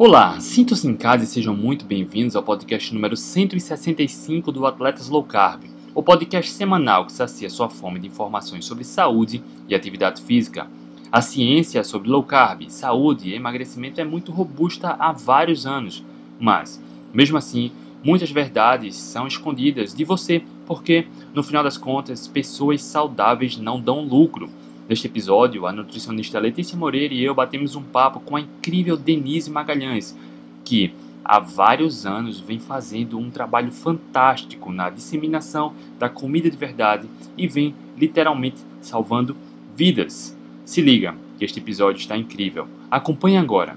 Olá, sintam-se em casa e sejam muito bem-vindos ao podcast número 165 do Atletas Low Carb, o podcast semanal que sacia sua fome de informações sobre saúde e atividade física. A ciência sobre low carb, saúde e emagrecimento é muito robusta há vários anos, mas, mesmo assim, muitas verdades são escondidas de você porque, no final das contas, pessoas saudáveis não dão lucro. Neste episódio, a nutricionista Letícia Moreira e eu batemos um papo com a incrível Denise Magalhães, que há vários anos vem fazendo um trabalho fantástico na disseminação da comida de verdade e vem literalmente salvando vidas. Se liga, que este episódio está incrível. Acompanhe agora.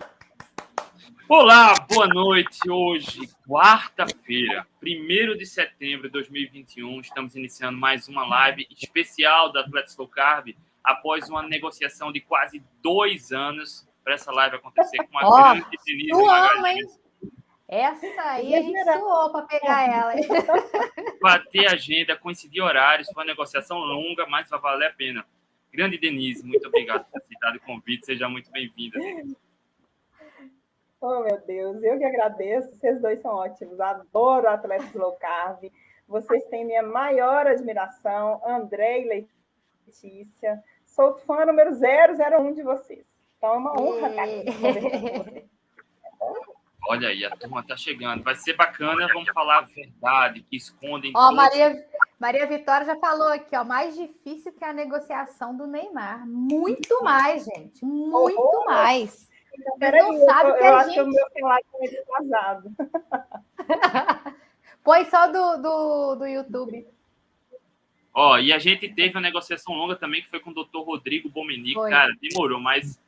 Olá, boa noite. Hoje, quarta-feira, 1 de setembro de 2021, estamos iniciando mais uma live especial da Atletas Low Carb após uma negociação de quase dois anos para essa live acontecer com a oh, grande Denise Magalhães. Essa aí a gente suou para pegar ela. Bater agenda, coincidir horários, foi uma negociação longa, mas vai valer a pena. Grande Denise, muito obrigado por ter aceitado o convite. Seja muito bem-vinda, Oh, meu Deus, eu que agradeço. Vocês dois são ótimos. Adoro atletas low carb. Vocês têm minha maior admiração. André e Letícia. Sou fã número 001 de vocês. Então é uma honra estar aqui vocês. Olha aí, a turma está chegando. Vai ser bacana, vamos falar a verdade, que escondem. Ó, todos... Maria, Maria Vitória já falou aqui, ó, mais difícil que a negociação do Neymar. Muito mais, gente. Muito oh, mais. Então, peraí, não sabe eu, que eu acho gente... que o meu celular está desfasado. Põe só do, do, do YouTube. Ó, e a gente teve uma negociação longa também, que foi com o doutor Rodrigo Bomenic. Cara, demorou, mas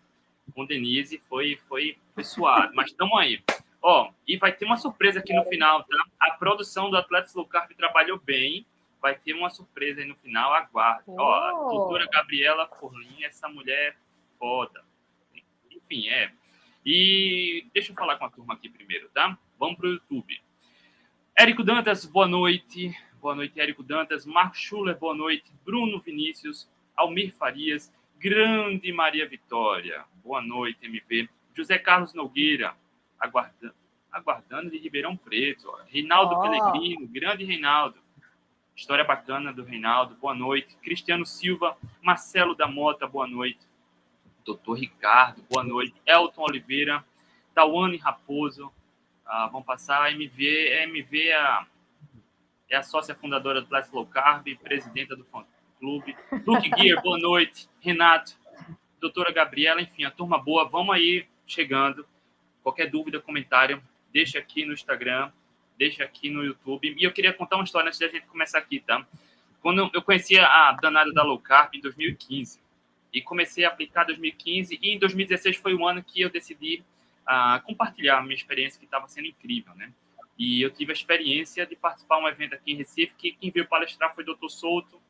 com Denise foi, foi, foi suado. mas estamos aí. Ó, e vai ter uma surpresa aqui no final, tá? A produção do Atletas Low Carb trabalhou bem. Vai ter uma surpresa aí no final, aguarde. Oh. Ó, a doutora Gabriela Forlin, essa mulher é foda. Enfim, é. E deixa eu falar com a turma aqui primeiro, tá? Vamos pro YouTube. Érico Dantas, boa noite boa noite. Érico Dantas, Marco Schuller, boa noite. Bruno Vinícius, Almir Farias, grande Maria Vitória, boa noite, MV. José Carlos Nogueira, aguardando, aguardando de Ribeirão Preto. Reinaldo oh. Pellegrino, grande Reinaldo. História bacana do Reinaldo, boa noite. Cristiano Silva, Marcelo da Mota, boa noite. Doutor Ricardo, boa noite. Elton Oliveira, Tawane Raposo, ah, vamos passar. MV, MV a é a sócia fundadora do Last Low Carb, presidenta do fã clube. Luke Gear, boa noite. Renato, doutora Gabriela, enfim, a turma boa, vamos aí chegando. Qualquer dúvida, comentário, deixa aqui no Instagram, deixa aqui no YouTube. E eu queria contar uma história antes de a gente começar aqui, tá? Quando eu conheci a danada da Low Carb em 2015 e comecei a aplicar em 2015 e em 2016 foi o ano que eu decidi uh, compartilhar a minha experiência que estava sendo incrível, né? E eu tive a experiência de participar de um evento aqui em Recife, que quem veio palestrar foi Dr. Souto,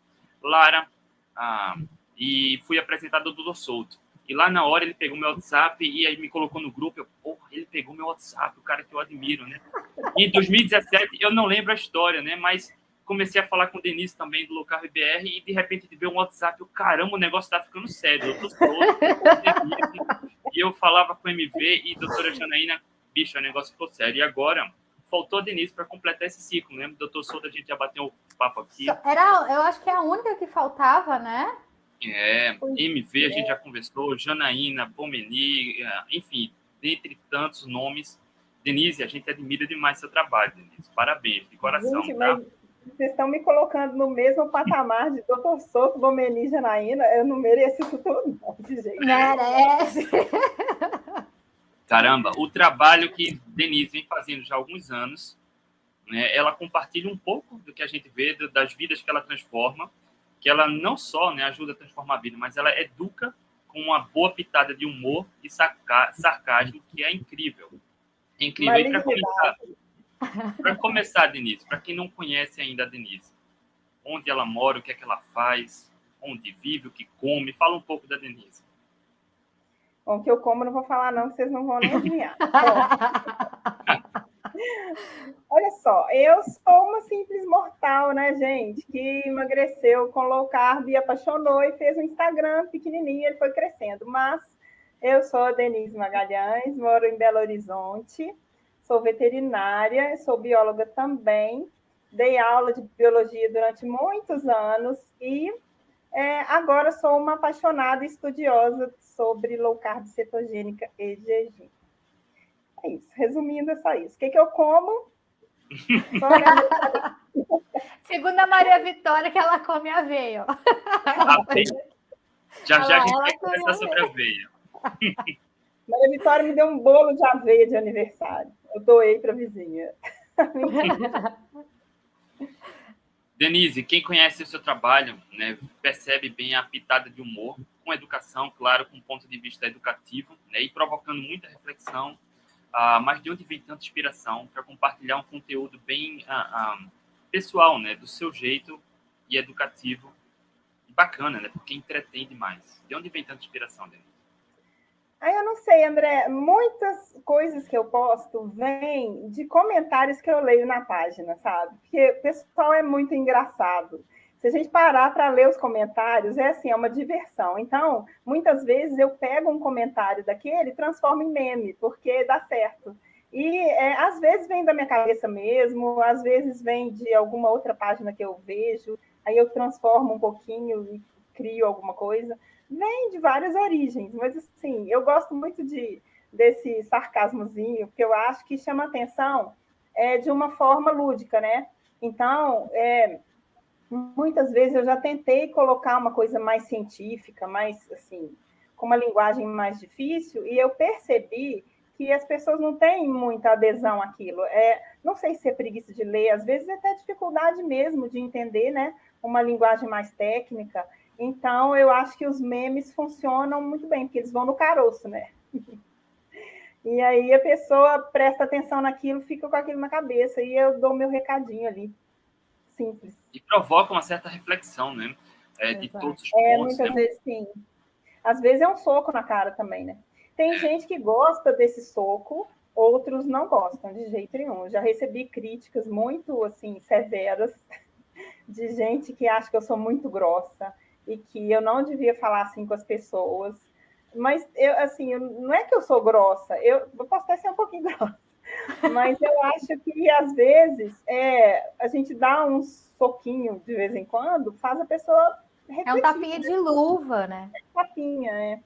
Lara, ah, e fui apresentado ao Dr. Souto. E lá na hora ele pegou meu WhatsApp e aí me colocou no grupo. Eu, porra, ele pegou meu WhatsApp, o cara que eu admiro, né? E em 2017, eu não lembro a história, né? Mas comecei a falar com o Denise também do Local BR e de repente de ver um WhatsApp, eu, caramba, o negócio tá ficando sério. Eu tô e eu falava com o MV e doutora Janaína, bicho, o negócio ficou sério. E agora, faltou a Denise para completar esse ciclo. Lembra, doutor Souza, a gente já bateu o papo aqui. Era, eu acho que é a única que faltava, né? É, MV a gente já conversou, Janaína, Bomeni, é, enfim, dentre tantos nomes. Denise, a gente admira demais seu trabalho, Denise. Parabéns, de coração, gente, tá? Vocês estão me colocando no mesmo patamar de Doutor Souto, Bomeni e Janaína. Eu não mereço isso tudo, não, de jeito Merece! Caramba, o trabalho que Denise vem fazendo já há alguns anos, né, ela compartilha um pouco do que a gente vê, das vidas que ela transforma, que ela não só né, ajuda a transformar a vida, mas ela educa com uma boa pitada de humor e sarcasmo, que é incrível. É incrível. E para começar, começar, Denise, para quem não conhece ainda a Denise, onde ela mora, o que é que ela faz, onde vive, o que come, fala um pouco da Denise. Bom, que eu como, não vou falar, não, que vocês não vão nem adivinhar. Olha só, eu sou uma simples mortal, né, gente, que emagreceu com low carb e apaixonou e fez um Instagram pequenininho, ele foi crescendo. Mas Eu sou a Denise Magalhães, moro em Belo Horizonte, sou veterinária, sou bióloga também, dei aula de biologia durante muitos anos e é, agora sou uma apaixonada estudiosa sobre low carb cetogênica e jejum. É isso. Resumindo, é só isso. O que, que eu como? Segundo a Maria Vitória, que ela come aveia. Já já a gente vai conversar sobre aveia. Maria Vitória me deu um bolo de aveia de aniversário. Eu doei para a vizinha. Denise, quem conhece o seu trabalho né, percebe bem a pitada de humor, com educação, claro, com ponto de vista educativo, né, e provocando muita reflexão. Ah, mas de onde vem tanta inspiração para compartilhar um conteúdo bem ah, ah, pessoal, né, do seu jeito e educativo e bacana, né, porque entretém demais. De onde vem tanta inspiração, Denise? Aí eu não sei, André, muitas coisas que eu posto vêm de comentários que eu leio na página, sabe? Porque o pessoal é muito engraçado. Se a gente parar para ler os comentários, é assim, é uma diversão. Então, muitas vezes eu pego um comentário daquele e transformo em meme, porque dá certo. E é, às vezes vem da minha cabeça mesmo, às vezes vem de alguma outra página que eu vejo, aí eu transformo um pouquinho e crio alguma coisa vem de várias origens, mas assim, eu gosto muito de desse sarcasmozinho, porque eu acho que chama atenção é, de uma forma lúdica, né? Então, é, muitas vezes eu já tentei colocar uma coisa mais científica, mais assim, com uma linguagem mais difícil, e eu percebi que as pessoas não têm muita adesão àquilo. É, não sei se é preguiça de ler, às vezes é até dificuldade mesmo de entender, né? Uma linguagem mais técnica. Então, eu acho que os memes funcionam muito bem, porque eles vão no caroço, né? E aí a pessoa presta atenção naquilo, fica com aquilo na cabeça, e eu dou meu recadinho ali. Simples. E provoca uma certa reflexão, né? É, de todos os é, pontos. É, muitas né? vezes sim. Às vezes é um soco na cara também, né? Tem gente que gosta desse soco, outros não gostam de jeito nenhum. Já recebi críticas muito assim severas de gente que acha que eu sou muito grossa e que eu não devia falar assim com as pessoas. Mas eu, assim, eu, não é que eu sou grossa, eu, eu posso até ser um pouquinho grossa, mas eu acho que às vezes é, a gente dá um soquinho de vez em quando, faz a pessoa refletir, É um tapinha né? de luva, né? É tapinha, é.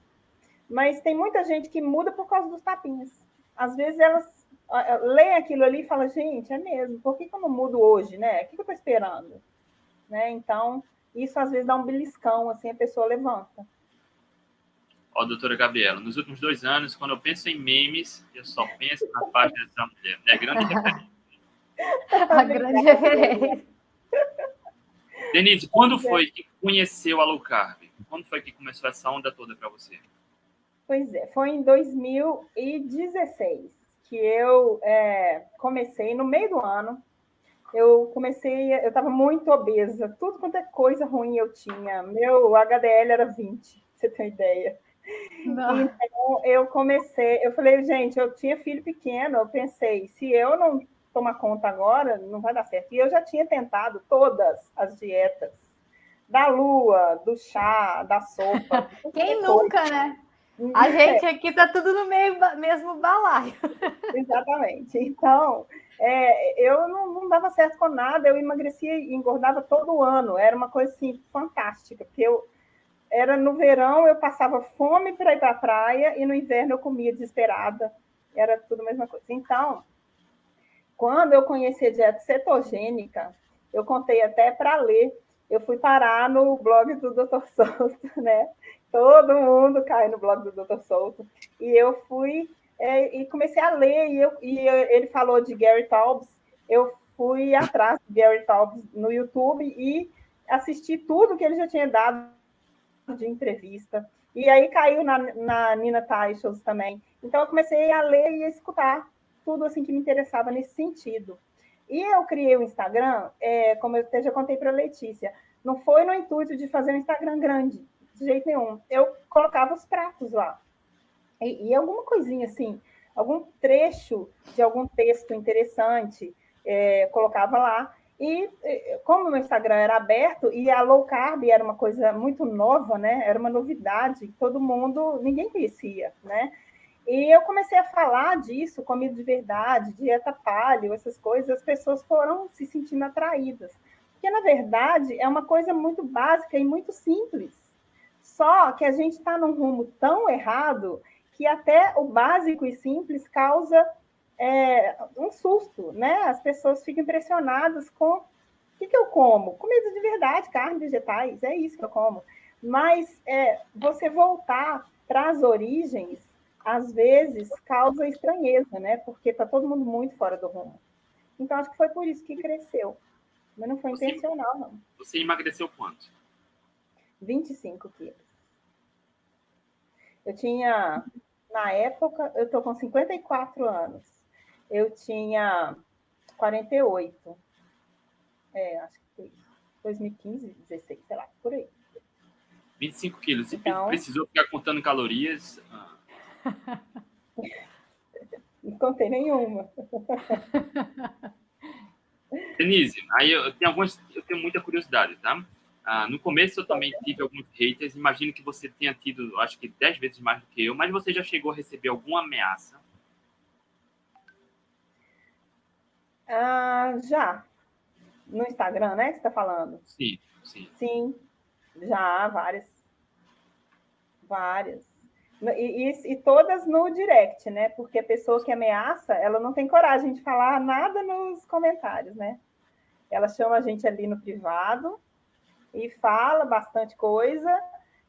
Mas tem muita gente que muda por causa dos tapinhas. Às vezes elas leem aquilo ali e falam, gente, é mesmo, por que, que eu não mudo hoje, né? O que, que eu estou esperando? Né? Então, isso às vezes dá um beliscão, assim, a pessoa levanta. Ó, doutora Gabriela, nos últimos dois anos, quando eu penso em memes, eu só penso na página dessa mulher. É grande referência. a grande referência. Denise, quando foi que conheceu a low carb? Quando foi que começou essa onda toda para você? Pois é, foi em 2016 que eu é, comecei, no meio do ano, eu comecei, eu estava muito obesa, tudo quanto é coisa ruim eu tinha. Meu HDL era 20, você tem ideia. Não. Então eu comecei, eu falei, gente, eu tinha filho pequeno, eu pensei, se eu não tomar conta agora, não vai dar certo. E eu já tinha tentado todas as dietas, da lua, do chá, da sopa. Quem nunca, coisa. né? A gente aqui tá tudo no meio, mesmo balaio. Exatamente. Então, é, eu não, não, dava certo com nada, eu emagrecia e engordava todo ano, era uma coisa assim fantástica, porque eu era no verão eu passava fome para ir para a praia e no inverno eu comia desesperada, era tudo a mesma coisa. Então, quando eu conheci a dieta cetogênica, eu contei até para ler, eu fui parar no blog do Dr. Souto, né? Todo mundo cai no blog do Dr. Souto, e eu fui é, e comecei a ler, e, eu, e ele falou de Gary Taubes, eu fui atrás de Gary Taubes no YouTube e assisti tudo que ele já tinha dado de entrevista. E aí caiu na, na Nina Teichels também. Então eu comecei a ler e a escutar tudo assim que me interessava nesse sentido. E eu criei o Instagram, é, como eu já contei para a Letícia, não foi no intuito de fazer um Instagram grande, de jeito nenhum. Eu colocava os pratos lá e, e alguma coisinha assim, algum trecho de algum texto interessante, é, colocava lá. E como o meu Instagram era aberto e a low carb era uma coisa muito nova, né? Era uma novidade, todo mundo, ninguém conhecia, né? E eu comecei a falar disso, comida de verdade, dieta paleo, essas coisas, as pessoas foram se sentindo atraídas. Porque, na verdade, é uma coisa muito básica e muito simples. Só que a gente está num rumo tão errado que até o básico e simples causa é, um susto, né? As pessoas ficam impressionadas com o que, que eu como? Comida de verdade, carne, vegetais, é isso que eu como. Mas é, você voltar para as origens, às vezes, causa estranheza, né? Porque está todo mundo muito fora do rumo. Então, acho que foi por isso que cresceu. Mas não foi você, intencional, não. Você emagreceu quanto? 25 quilos. Eu tinha, na época, eu estou com 54 anos eu tinha 48. É, acho que foi 2015, 16, sei lá, por aí. 25 quilos. Então, precisou ficar contando calorias? Ah. Não contei nenhuma. Denise, aí eu tenho algumas, eu tenho muita curiosidade, tá? Ah, no começo eu também tive alguns haters. Imagino que você tenha tido, acho que 10 vezes mais do que eu, mas você já chegou a receber alguma ameaça Ah, já. No Instagram, né? Que você está falando? Sim, sim. Sim, já, várias. Várias. E, e, e, todas no direct, né? Porque a pessoa que ameaça, ela não tem coragem de falar nada nos comentários, né? Ela chama a gente ali no privado e fala bastante coisa.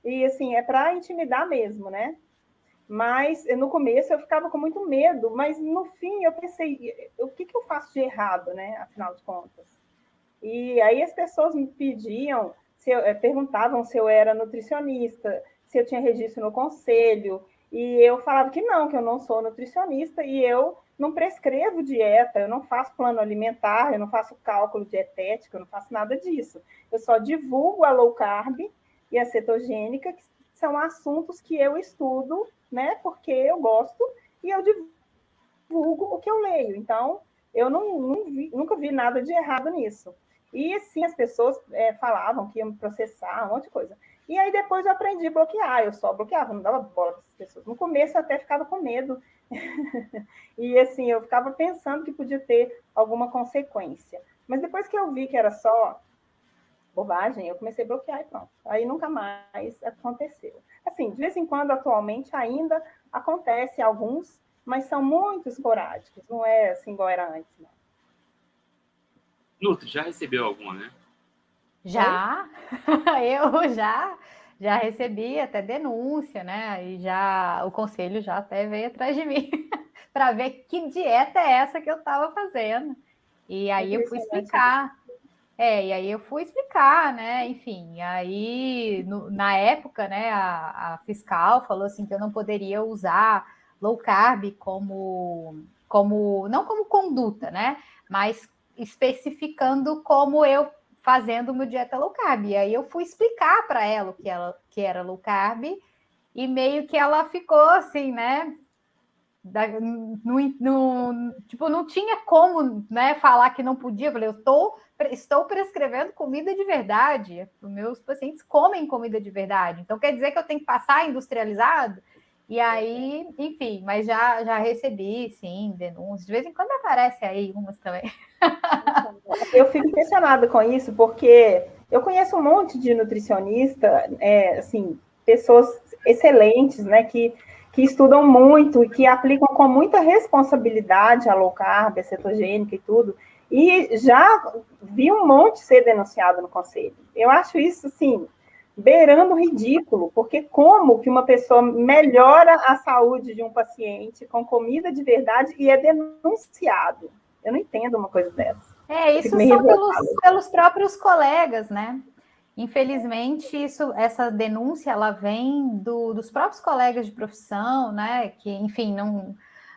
E assim, é para intimidar mesmo, né? Mas no começo eu ficava com muito medo, mas no fim eu pensei, o que, que eu faço de errado, né? Afinal de contas. E aí as pessoas me pediam, se eu, eh, perguntavam se eu era nutricionista, se eu tinha registro no conselho, e eu falava que não, que eu não sou nutricionista e eu não prescrevo dieta, eu não faço plano alimentar, eu não faço cálculo dietético, eu não faço nada disso. Eu só divulgo a low carb e a cetogênica, que são assuntos que eu estudo, né? Porque eu gosto e eu divulgo o que eu leio. Então, eu não, não vi, nunca vi nada de errado nisso. E sim, as pessoas é, falavam que iam me processar, um monte de coisa. E aí depois eu aprendi a bloquear, eu só bloqueava, não dava bola para essas pessoas. No começo eu até ficava com medo. e assim, eu ficava pensando que podia ter alguma consequência. Mas depois que eu vi que era só bobagem, eu comecei a bloquear e pronto. Aí nunca mais aconteceu. Assim, de vez em quando, atualmente, ainda acontece alguns, mas são muito esporádicos, não é assim igual era antes, não. Nutri, já recebeu alguma, né? Já, eu já, já recebi até denúncia, né? E já o conselho já até veio atrás de mim para ver que dieta é essa que eu estava fazendo. E aí eu fui explicar. É, e aí eu fui explicar, né? Enfim, aí no, na época, né, a, a, fiscal falou assim que eu não poderia usar low carb como, como não como conduta, né? Mas especificando como eu fazendo uma dieta low carb. E aí eu fui explicar para ela o que, ela, que era low carb e meio que ela ficou assim, né? Da, no, no, tipo, não tinha como né, falar que não podia. Eu falei, eu tô, estou prescrevendo comida de verdade. Os meus pacientes comem comida de verdade. Então quer dizer que eu tenho que passar industrializado? E aí, enfim, mas já, já recebi, sim, denúncias. De vez em quando aparece aí umas também. Eu fico impressionada com isso, porque eu conheço um monte de nutricionista, é, assim, pessoas excelentes, né, que que estudam muito e que aplicam com muita responsabilidade a low carb, a cetogênica e tudo, e já vi um monte ser denunciado no conselho. Eu acho isso, assim, beirando ridículo, porque como que uma pessoa melhora a saúde de um paciente com comida de verdade e é denunciado? Eu não entendo uma coisa dessa. É, isso são pelos, pelos próprios colegas, né? Infelizmente, isso, essa denúncia ela vem do, dos próprios colegas de profissão, né? Que, enfim, não,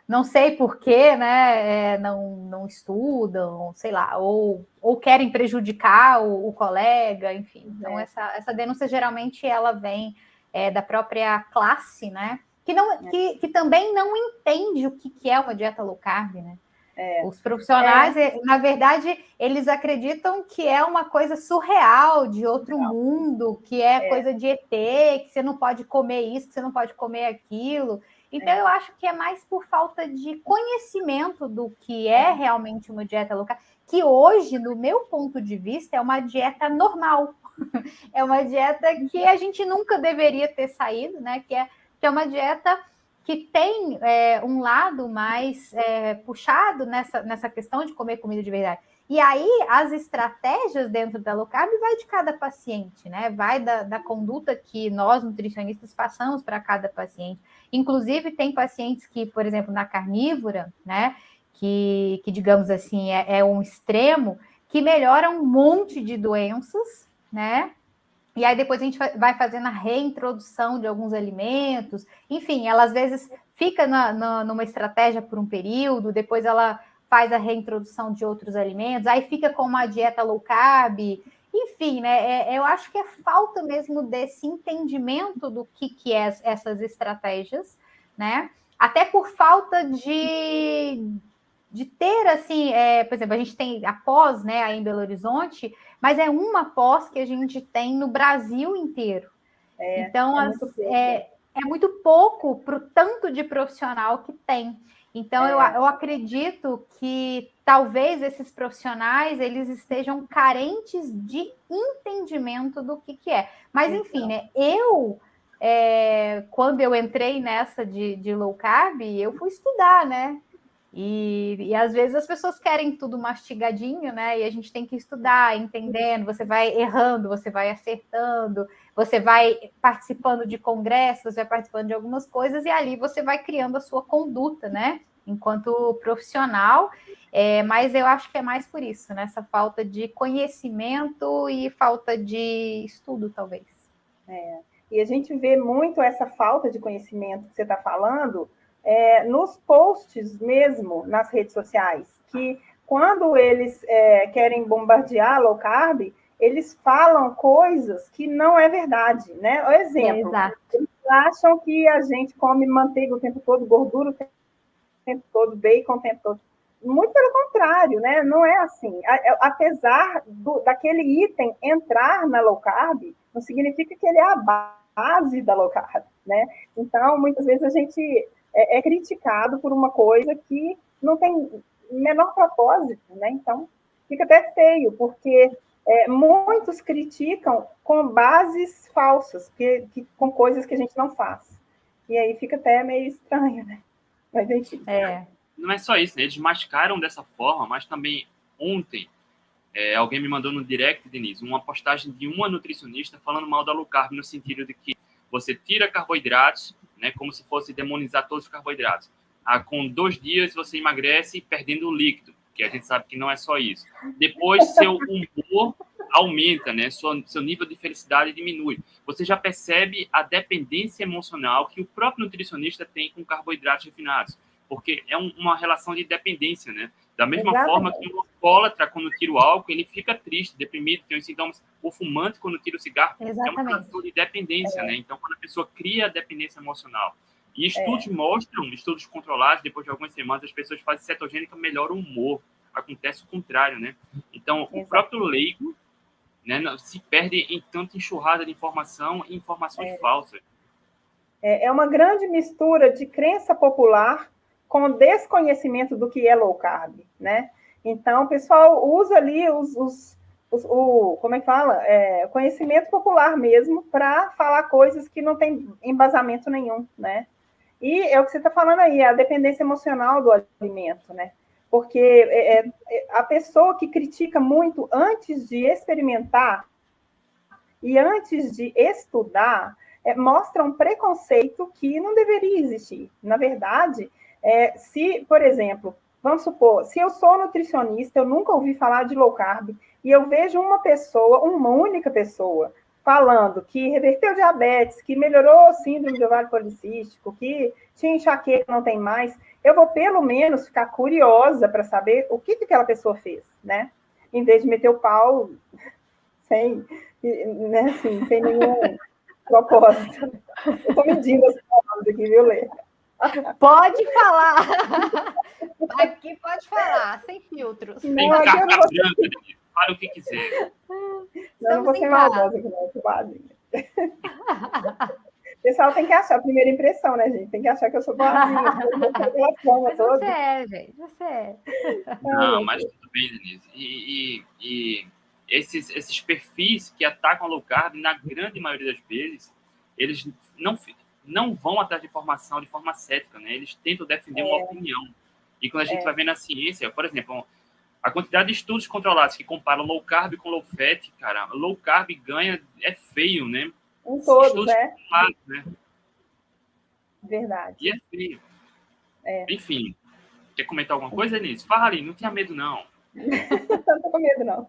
não sei porquê, né? É, não, não estudam, sei lá, ou, ou querem prejudicar o, o colega, enfim. Então, é. essa, essa denúncia geralmente ela vem é, da própria classe, né? Que, não, é. que, que também não entende o que, que é uma dieta low carb, né? É. Os profissionais, é. na verdade, eles acreditam que é uma coisa surreal, de outro não. mundo, que é, é, coisa de ET, que você não pode comer isso, que você não pode comer aquilo. Então, eu acho que é mais por falta de conhecimento do que é, é realmente uma dieta local, que hoje, no meu ponto de vista, é uma dieta normal. é uma dieta que a gente nunca deveria ter saído, né? Que é, que é uma dieta que tem é, um lado mais é, puxado nessa, nessa questão de comer comida de verdade. E aí, as estratégias dentro da low carb vai de cada paciente, né? Vai da, da conduta que nós, nutricionistas, passamos para cada paciente. Inclusive, tem pacientes que, por exemplo, na carnívora, né? Que, que digamos assim, é, é um extremo, que melhora um monte de doenças, né? E aí depois a gente vai fazendo a reintrodução de alguns alimentos. Enfim, ela às vezes fica na, na, numa estratégia por um período, depois ela faz a reintrodução de outros alimentos, aí fica com uma dieta low carb. Enfim, né? É, eu acho que é falta mesmo desse entendimento do que, que é essas estratégias, né? Até por falta de, de ter, assim, é, por exemplo, a gente tem a pós, né, aí em Belo Horizonte, mas é uma pós que a gente tem no Brasil inteiro. É, então, é, muito é, é, muito pouco para o tanto de profissional que tem. Então, eu, é. eu acredito que talvez esses profissionais eles estejam carentes de entendimento do que, que é. Mas, enfim, né? Eu, é, quando eu entrei nessa de, de low carb, eu fui estudar, né? E, e às vezes as pessoas querem tudo mastigadinho, né? E a gente tem que estudar, entendendo. Você vai errando, você vai acertando, você vai participando de congressos, vai participando de algumas coisas, e ali você vai criando a sua conduta, né? Enquanto profissional. É, mas eu acho que é mais por isso, né? Essa falta de conhecimento e falta de estudo, talvez. É. E a gente vê muito essa falta de conhecimento que você está falando é, nos posts mesmo, nas redes sociais, que quando eles é, querem bombardear low carb, eles falam coisas que não é verdade, né? O exemplo, Exato. eles acham que a gente come manteiga o tempo todo, gordura o tempo todo, bacon o tempo todo. Muito pelo contrário, né? Não é assim. É, apesar do, daquele item entrar na low carb, não significa que ele é a base da low carb, né? Então, muitas vezes a gente é, é criticado por uma coisa que não tem menor propósito, né? Então, fica até feio, porque é, muitos criticam com bases falsas, que, que, com coisas que a gente não faz. E aí fica até meio estranho, né? Mas enfim. É. Não é só isso, né? Eles mascaram dessa forma, mas também ontem é, alguém me mandou no direct, Denise, uma postagem de uma nutricionista falando mal da low carb, no sentido de que você tira carboidratos né? Como se fosse demonizar todos os carboidratos. Ah, com dois dias você emagrece perdendo o líquido, que a gente sabe que não é só isso. Depois seu humor aumenta, né? Seu, seu nível de felicidade diminui. Você já percebe a dependência emocional que o próprio nutricionista tem com carboidratos refinados, porque é um, uma relação de dependência, né? Da mesma Exatamente. forma que o alcoólatra, quando tira o álcool, ele fica triste, deprimido, tem os sintomas. O fumante, quando tira o cigarro, Exatamente. é uma relação de dependência, é. né? Então, quando a pessoa cria a dependência emocional. E estudos é. mostram, estudos controlados, depois de algumas semanas, as pessoas fazem cetogênica, melhora o humor. Acontece o contrário, né? Então, Exatamente. o próprio leigo né, se perde em tanta enxurrada de informação e informações é. falsas. É, é uma grande mistura de crença popular com desconhecimento do que é low carb, né? Então, o pessoal usa ali os, os, os o, como é que fala? É, conhecimento popular mesmo para falar coisas que não tem embasamento nenhum, né? E é o que você está falando aí, a dependência emocional do alimento, né? Porque é, é, é, a pessoa que critica muito antes de experimentar e antes de estudar, é, mostra um preconceito que não deveria existir. Na verdade, é, se, por exemplo, vamos supor, se eu sou nutricionista, eu nunca ouvi falar de low carb, e eu vejo uma pessoa, uma única pessoa, falando que reverteu diabetes, que melhorou o síndrome do ovário policístico, que tinha enxaqueca, não tem mais, eu vou pelo menos ficar curiosa para saber o que, que aquela pessoa fez, né? Em vez de meter o pau sem, né, assim, sem nenhum propósito. Eu estou medindo as palavras aqui, viu, Lê? Pode falar. Aqui pode falar, sem filtros. Tem não, carta branca, vou... fala o que quiser. Não, não vou ser maldosa aqui, não, O pessoal tem que achar a primeira impressão, né, gente? Tem que achar que eu sou boazinha. você é, gente. Você é. Não, mas tudo bem, Denise. E, e, e, esses, esses perfis que atacam a low carb, na grande maioria das vezes, eles não, não vão atrás de informação de forma cética, né? Eles tentam defender é. uma opinião. E quando a gente é. vai ver na ciência, por exemplo, a quantidade de estudos controlados que comparam low carb com low fat, cara, low carb ganha, é feio, né? Um todo, né? né? Verdade. E é feio. É. Enfim, quer comentar alguma coisa, Denise? Fale, não tenha medo, não. não tô com medo, não.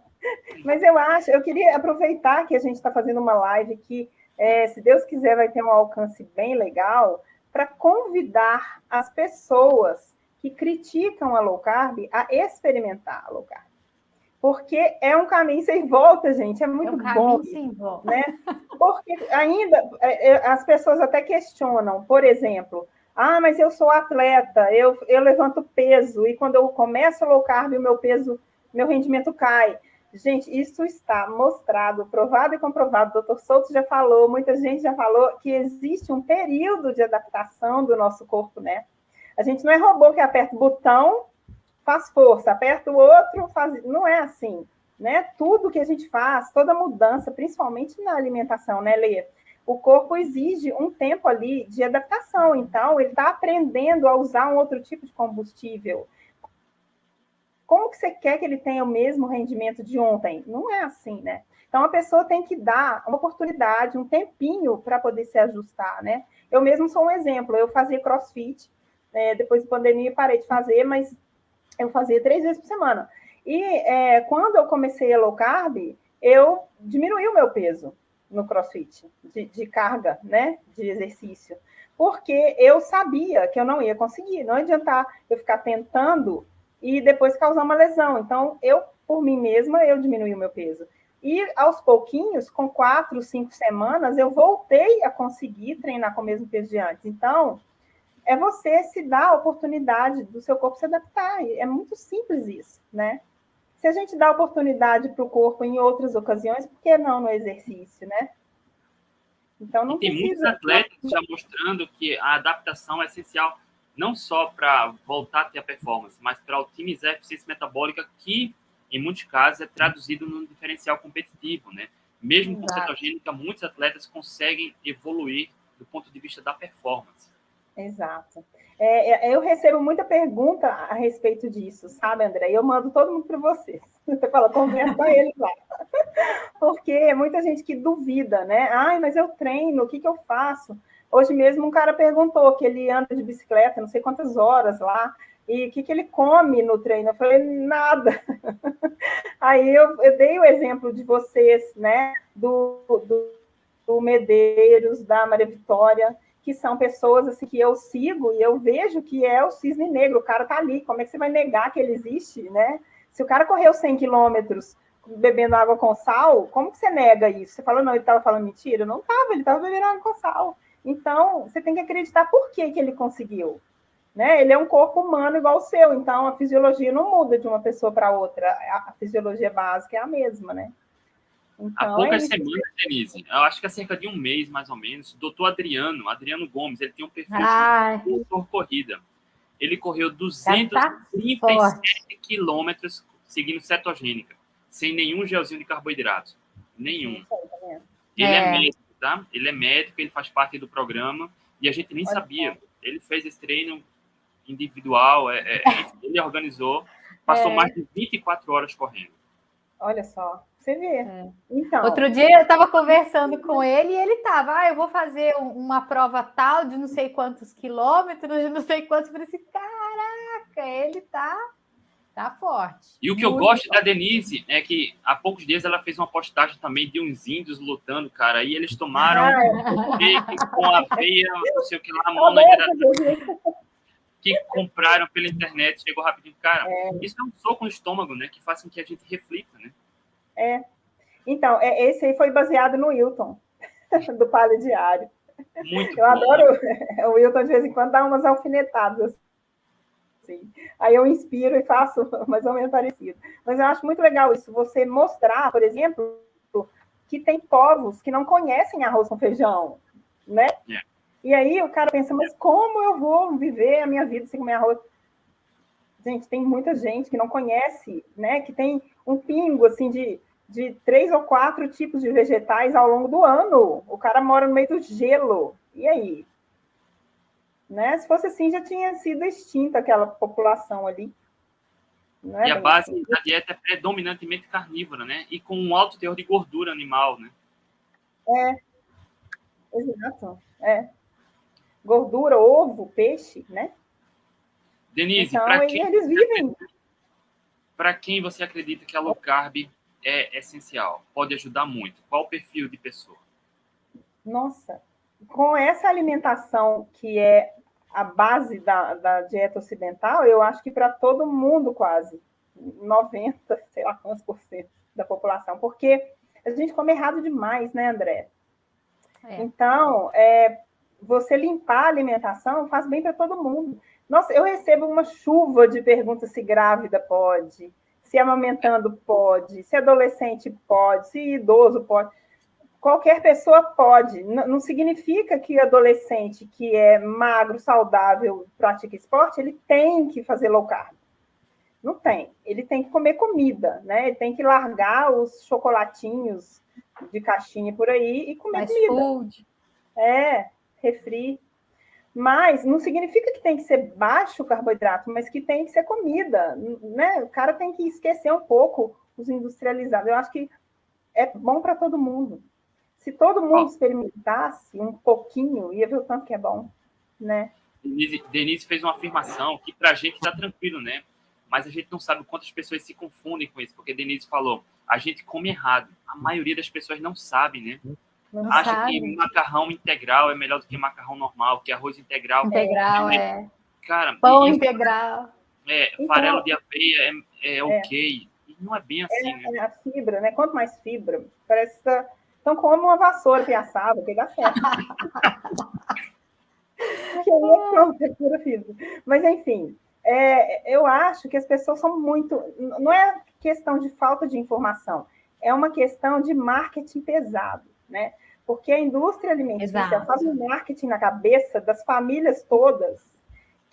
Mas eu acho, eu queria aproveitar que a gente está fazendo uma live que, é, se Deus quiser, vai ter um alcance bem legal, para convidar as pessoas que criticam a low carb a experimentar a low carb. Porque é um caminho sem volta, gente, é muito é um bom. Sem volta. Né? Porque ainda é, é, as pessoas até questionam, por exemplo, ah, mas eu sou atleta, eu, eu levanto peso, e quando eu começo a low carb, o meu peso, meu rendimento cai. Gente, isso está mostrado, provado e comprovado. O doutor Souto já falou, muita gente já falou que existe um período de adaptação do nosso corpo, né? A gente não é robô que aperta o botão, faz força, aperta o outro, faz. Não é assim, né? Tudo que a gente faz, toda mudança, principalmente na alimentação, né, Lê? O corpo exige um tempo ali de adaptação, então ele está aprendendo a usar um outro tipo de combustível. Como que você quer que ele tenha o mesmo rendimento de ontem? Não é assim, né? Então a pessoa tem que dar uma oportunidade, um tempinho para poder se ajustar, né? Eu mesmo sou um exemplo. Eu fazia CrossFit, é, depois da pandemia parei de fazer, mas eu fazia três vezes por semana. E é, quando eu comecei a low carb, eu diminui o meu peso no crossfit, de, de, carga, né, de exercício, porque eu sabia que eu não ia conseguir, não adiantar eu ficar tentando e depois causar uma lesão. Então, eu, por mim mesma, eu diminui o meu peso. E aos pouquinhos, com quatro, cinco semanas, eu voltei a conseguir treinar com o mesmo peso de antes. Então, é você se dar a oportunidade do seu corpo se adaptar. É muito simples isso, né? Se a gente dá oportunidade para o corpo em outras ocasiões, por que não no exercício, né? Então não e tem precisa... muitos atletas já mostrando que a adaptação é essencial não só para voltar a ter a performance, mas para otimizar a eficiência metabólica, que em muitos casos é traduzido num diferencial competitivo, né? Mesmo com cetogênica, muitos atletas conseguem evoluir do ponto de vista da performance. Exato. É, é, eu recebo muita pergunta a respeito disso, sabe, André? Eu mando todo mundo para vocês. Você fala, conversa com eles lá. Porque é muita gente que duvida, né? Ai, mas eu treino, o que, que eu faço? Hoje mesmo um cara perguntou que ele anda de bicicleta, não sei quantas horas lá, e o que, que ele come no treino? Eu falei, nada. Aí eu, eu dei o exemplo de vocês, né? Do, do, do Medeiros, da Maria Vitória, que são pessoas assim que eu sigo e eu vejo que é o cisne negro, o cara tá ali, como é que você vai negar que ele existe, né? Se o cara correu 100 quilômetros bebendo água com sal, como que você nega isso? Você fala, não, ele estava falando mentira? Não estava, ele estava bebendo água com sal. Então, você tem que acreditar por que, que ele conseguiu. Né? Ele é um corpo humano igual o seu, então a fisiologia não muda de uma pessoa para outra, a fisiologia básica é a mesma, né? Então, Há poucas é semanas, Denise, eu acho que há cerca de um mês, mais ou menos, o doutor Adriano, Adriano Gomes, ele tem um perfil de doutor corrida. Ele correu 237 tá quilômetros seguindo cetogênica, sem nenhum gelzinho de carboidrato. Nenhum. Ele é. é. médico, tá? Ele é médico, ele faz parte do programa, e a gente nem Olha sabia. Ele fez esse treino individual, é, é, ele organizou, passou é. mais de 24 horas correndo. Olha só. Você vê. É. Então. Outro dia eu estava conversando com ele e ele estava, ah, eu vou fazer uma prova tal de não sei quantos quilômetros, de não sei quantos. Eu falei assim, caraca, ele tá, tá forte. E o que eu gosto forte. da Denise é que há poucos dias ela fez uma postagem também de uns índios lutando, cara, e eles tomaram ah, com aveia, não sei o que lá, a mão que compraram pela internet, chegou rapidinho. Cara, é. isso é um soco no estômago, né? Que faz com que a gente reflita, né? É. Então, é, esse aí foi baseado no Wilton, do Palio Diário. Muito Eu bom. adoro o Wilton, de vez em quando, dá umas alfinetadas. Assim. Aí eu inspiro e faço mais ou menos parecido. Mas eu acho muito legal isso, você mostrar, por exemplo, que tem povos que não conhecem arroz com feijão, né? Yeah. É. E aí o cara pensa, mas como eu vou viver a minha vida sem comer arroz? Gente, tem muita gente que não conhece, né? Que tem um pingo, assim, de, de três ou quatro tipos de vegetais ao longo do ano. O cara mora no meio do gelo. E aí? Né? Se fosse assim, já tinha sido extinta aquela população ali. É, e a base assim? da dieta é predominantemente carnívora, né? E com um alto teor de gordura animal, né? É, exato. É. Gordura, ovo, peixe, né? Denise, então, para quem, eles vivem. Para quem você acredita que a low carb é essencial, pode ajudar muito? Qual o perfil de pessoa? Nossa, com essa alimentação que é a base da, da dieta ocidental, eu acho que para todo mundo quase, 90, sei lá quantos por cento da população, porque a gente come errado demais, né, André? É. Então, é, você limpar a alimentação faz bem para todo mundo. Nossa, eu recebo uma chuva de perguntas se grávida pode, se amamentando pode, se adolescente pode, se idoso pode. Qualquer pessoa pode. Não significa que o adolescente que é magro, saudável, pratica esporte, ele tem que fazer low carb. Não tem. Ele tem que comer comida, né? Ele tem que largar os chocolatinhos de caixinha por aí e comer Mais comida. Food. É, refri. Mas não significa que tem que ser baixo o carboidrato, mas que tem que ser comida, né? O cara tem que esquecer um pouco os industrializados. Eu acho que é bom para todo mundo. Se todo mundo experimentasse um pouquinho, ia ver o tanto que é bom, né? Denise, Denise fez uma afirmação que para a gente está tranquilo, né? Mas a gente não sabe quantas pessoas se confundem com isso, porque Denise falou, a gente come errado. A maioria das pessoas não sabe, né? Não acha sabe. que macarrão integral é melhor do que macarrão normal, que arroz integral. Integral, é. é. Cara, pão integral. É, então, farelo de aveia é, é, é, ok. E não é bem assim, é, né? A fibra, né? Quanto mais fibra, parece que tá... Então, como uma vassoura que assava, que dá certo. que é pronto, é pura fibra. Mas, enfim, é, eu acho que as pessoas são muito. Não é questão de falta de informação, é uma questão de marketing pesado, né? Porque a indústria alimentícia Exato. faz um marketing na cabeça das famílias todas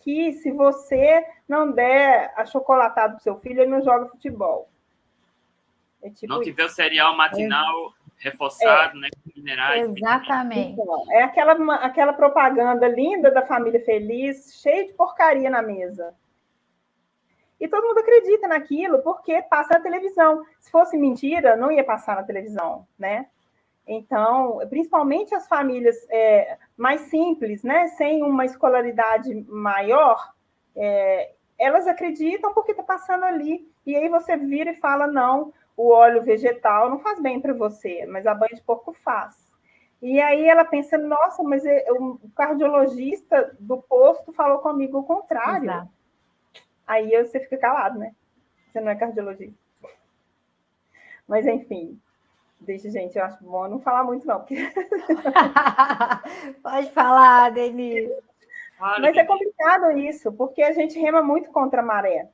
que se você não der a chocolatada para seu filho, ele não joga futebol. É tipo não tiver o cereal matinal. Reforçado, é. né, com minerais. Exatamente. Então, é aquela, aquela propaganda linda da família feliz, cheia de porcaria na mesa. E todo mundo acredita naquilo porque passa na televisão. Se fosse mentira, não ia passar na televisão, né? Então, principalmente as famílias é, mais simples, né, sem uma escolaridade maior, é, elas acreditam porque está passando ali. E aí você vira e fala: não, o óleo vegetal não faz bem para você, mas a banha de porco faz. E aí ela pensa: nossa, mas o cardiologista do posto falou comigo o contrário. Exato. Aí você fica calado, né? Você não é cardiologista. Mas enfim, Deixa, gente, eu acho bom não falar muito, não. Porque... Pode falar, Denise. Mas é complicado isso, porque a gente rema muito contra a maré.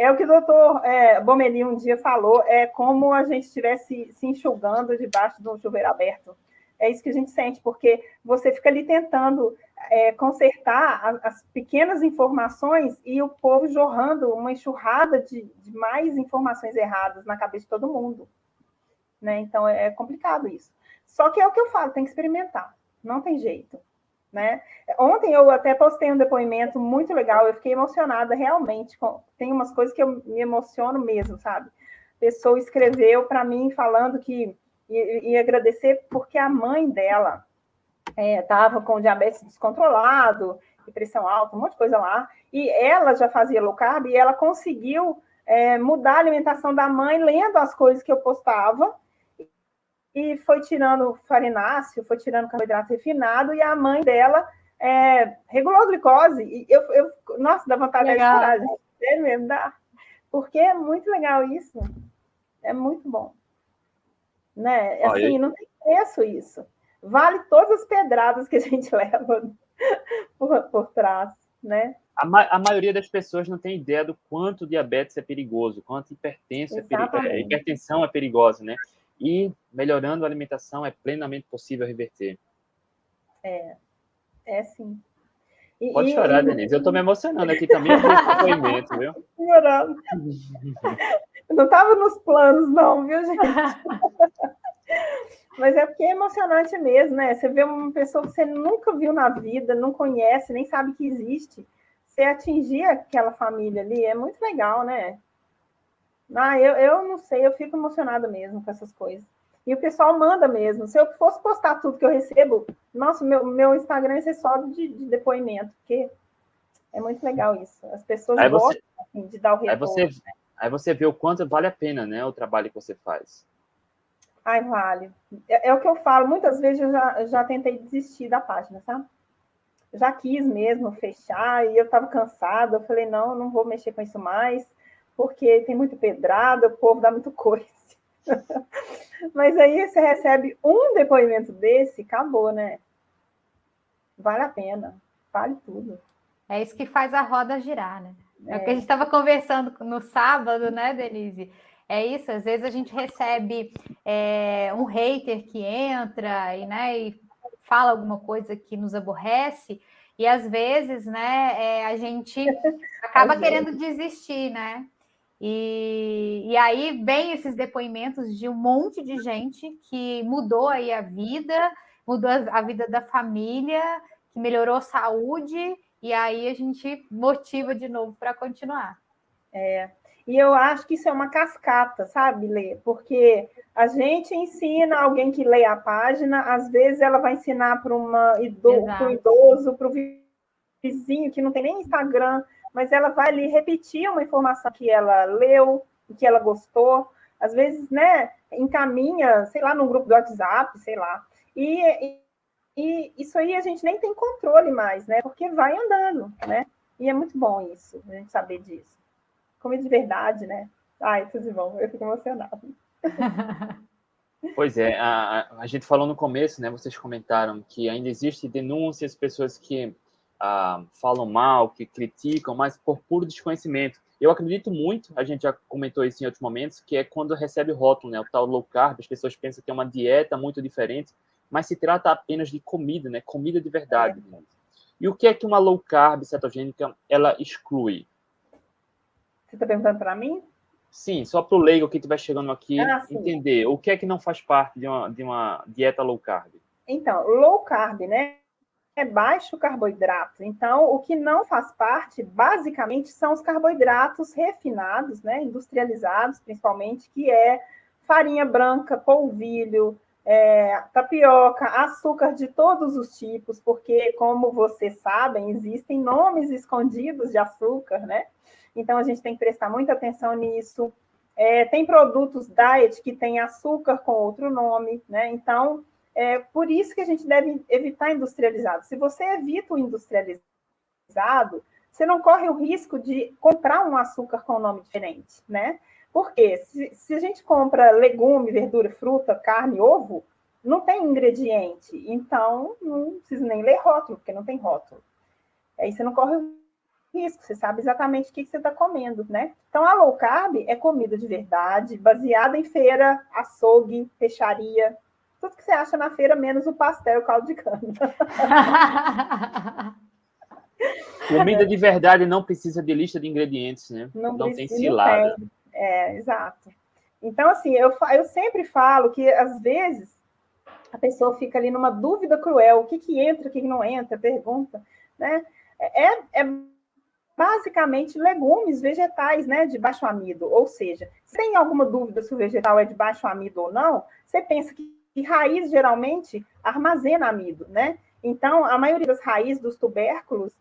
É o que o doutor é, Bomeli um dia falou, é como a gente estivesse se enxugando debaixo de um chuveiro aberto. É isso que a gente sente, porque você fica ali tentando é, consertar as, as, pequenas informações e o povo jorrando uma enxurrada de, de mais informações erradas na cabeça de todo mundo né? Então é complicado isso. Só que é o que eu falo, tem que experimentar, não tem jeito, né? Ontem eu até postei um depoimento muito legal, eu fiquei emocionada realmente. Com, tem umas coisas que eu me emociono mesmo, sabe? A pessoa escreveu para mim falando que ia, agradecer porque a mãe dela estava é, com diabetes descontrolado, pressão alta, um monte de coisa lá, e ela já fazia low carb e ela conseguiu é, mudar a alimentação da mãe lendo as coisas que eu postava e foi tirando farináceo, foi tirando carboidrato refinado, e a mãe dela é, regulou a glicose. E eu, eu, nossa, dá vontade legal. de chorar, gente. É mesmo, dá. Porque é muito legal isso. É muito bom. Né? Assim, não tem preço isso. Vale todas as pedradas que a gente leva por, por trás, né? a, ma a, maioria das pessoas não tem ideia do quanto diabetes é perigoso, quanto hipertensão é, peri é, hipertensão é perigosa, né? E melhorando a alimentação é plenamente possível reverter. É, é sim. E, Pode chorar, e... Denise. Eu estou me emocionando aqui também com esse depoimento, viu? Chorando. Não estava nos planos, não, viu, gente? Mas é porque é emocionante mesmo, né? Você vê uma pessoa que você nunca viu na vida, não conhece, nem sabe que existe. Você atingir aquela família ali é muito legal, né? Ah, eu, eu não sei, eu fico emocionada mesmo com essas coisas. E o pessoal manda mesmo. Se eu fosse postar tudo que eu recebo, nossa, meu, meu Instagram ia ser só de, de depoimento, porque é muito legal isso. As pessoas aí gostam você, assim, de dar o retorno. Aí você, aí você vê o quanto vale a pena, né, o trabalho que você faz. Ai, vale. É, é, o que eu falo, muitas vezes eu já, já tentei desistir da página, sabe? Já quis mesmo fechar e eu estava cansada. Eu falei, não, não vou mexer com isso mais, porque tem muito pedrada, o povo dá muito coisa. Mas aí você recebe um depoimento desse, acabou, né? Vale a pena, vale tudo. É isso que faz a roda girar, né? É, é o que a gente estava conversando no sábado, né, Denise? É isso, às vezes a gente recebe é, um hater que entra e, né, e fala alguma coisa que nos aborrece, e às vezes, né, é, a gente acaba querendo desistir, né? E, e aí vem esses depoimentos de um monte de gente que mudou aí a vida, mudou a vida da família, que melhorou a saúde, e aí a gente motiva de novo para continuar. É, e eu acho que isso é uma cascata, sabe, Lê? Porque a gente ensina alguém que lê a página, às vezes ela vai ensinar para um idoso, para o vizinho que não tem nem Instagram, mas ela vai ali repetir uma informação que ela leu, que ela gostou, às vezes, né, encaminha, sei lá, num grupo do WhatsApp, sei lá. E, e, isso aí a gente nem tem controle mais, né? Porque vai andando, né? E é muito bom isso, a gente saber disso comida de verdade, né? Ai, tudo de bom, eu fico emocionada. Pois é, a, a gente falou no começo, né? Vocês comentaram que ainda existem denúncias, pessoas que ah, falam mal, que criticam, mas por puro desconhecimento. Eu acredito muito, a gente já comentou isso em outros momentos, que é quando recebe o rótulo, né? O tal low carb, as pessoas pensam que é uma dieta muito diferente, mas se trata apenas de comida, né? Comida de verdade. É. E o que é que uma low carb cetogênica ela exclui? Você está perguntando para mim? Sim, só para o leigo que estiver chegando aqui ah, entender o que é que não faz parte de uma, de uma dieta low carb. Então, low carb, né? É baixo carboidrato. Então, o que não faz parte, basicamente, são os carboidratos refinados, né? Industrializados, principalmente, que é farinha branca, polvilho, é, tapioca, açúcar de todos os tipos, porque, como vocês sabem, existem nomes escondidos de açúcar, né? Então, a gente tem que prestar muita atenção nisso. É, tem produtos diet que tem açúcar com outro nome, né? Então, é por isso que a gente deve evitar industrializado. Se você evita o industrializado, você não corre o risco de comprar um açúcar com nome diferente, né? Porque se, se a gente compra legume, verdura, fruta, carne, ovo, não tem ingrediente. Então, não precisa nem ler rótulo, porque não tem rótulo. Aí você não corre o risco, você sabe exatamente o que você está comendo, né? Então, a low carb é comida de verdade, baseada em feira, açougue, peixaria, tudo que você acha na feira, menos o pastel e o caldo de cana. Comida de verdade não precisa de lista de ingredientes, né? Não, não tem cilada. Tem. É, exato. Então, assim, eu, eu sempre falo que, às vezes, a pessoa fica ali numa dúvida cruel, o que, que entra, o que, que não entra, pergunta, né? É, é basicamente legumes vegetais, né, de baixo amido. Ou seja, se tem alguma dúvida se o vegetal é de baixo amido ou não, você pensa que, que raiz geralmente armazena amido, né? Então, a maioria das raízes dos tubérculos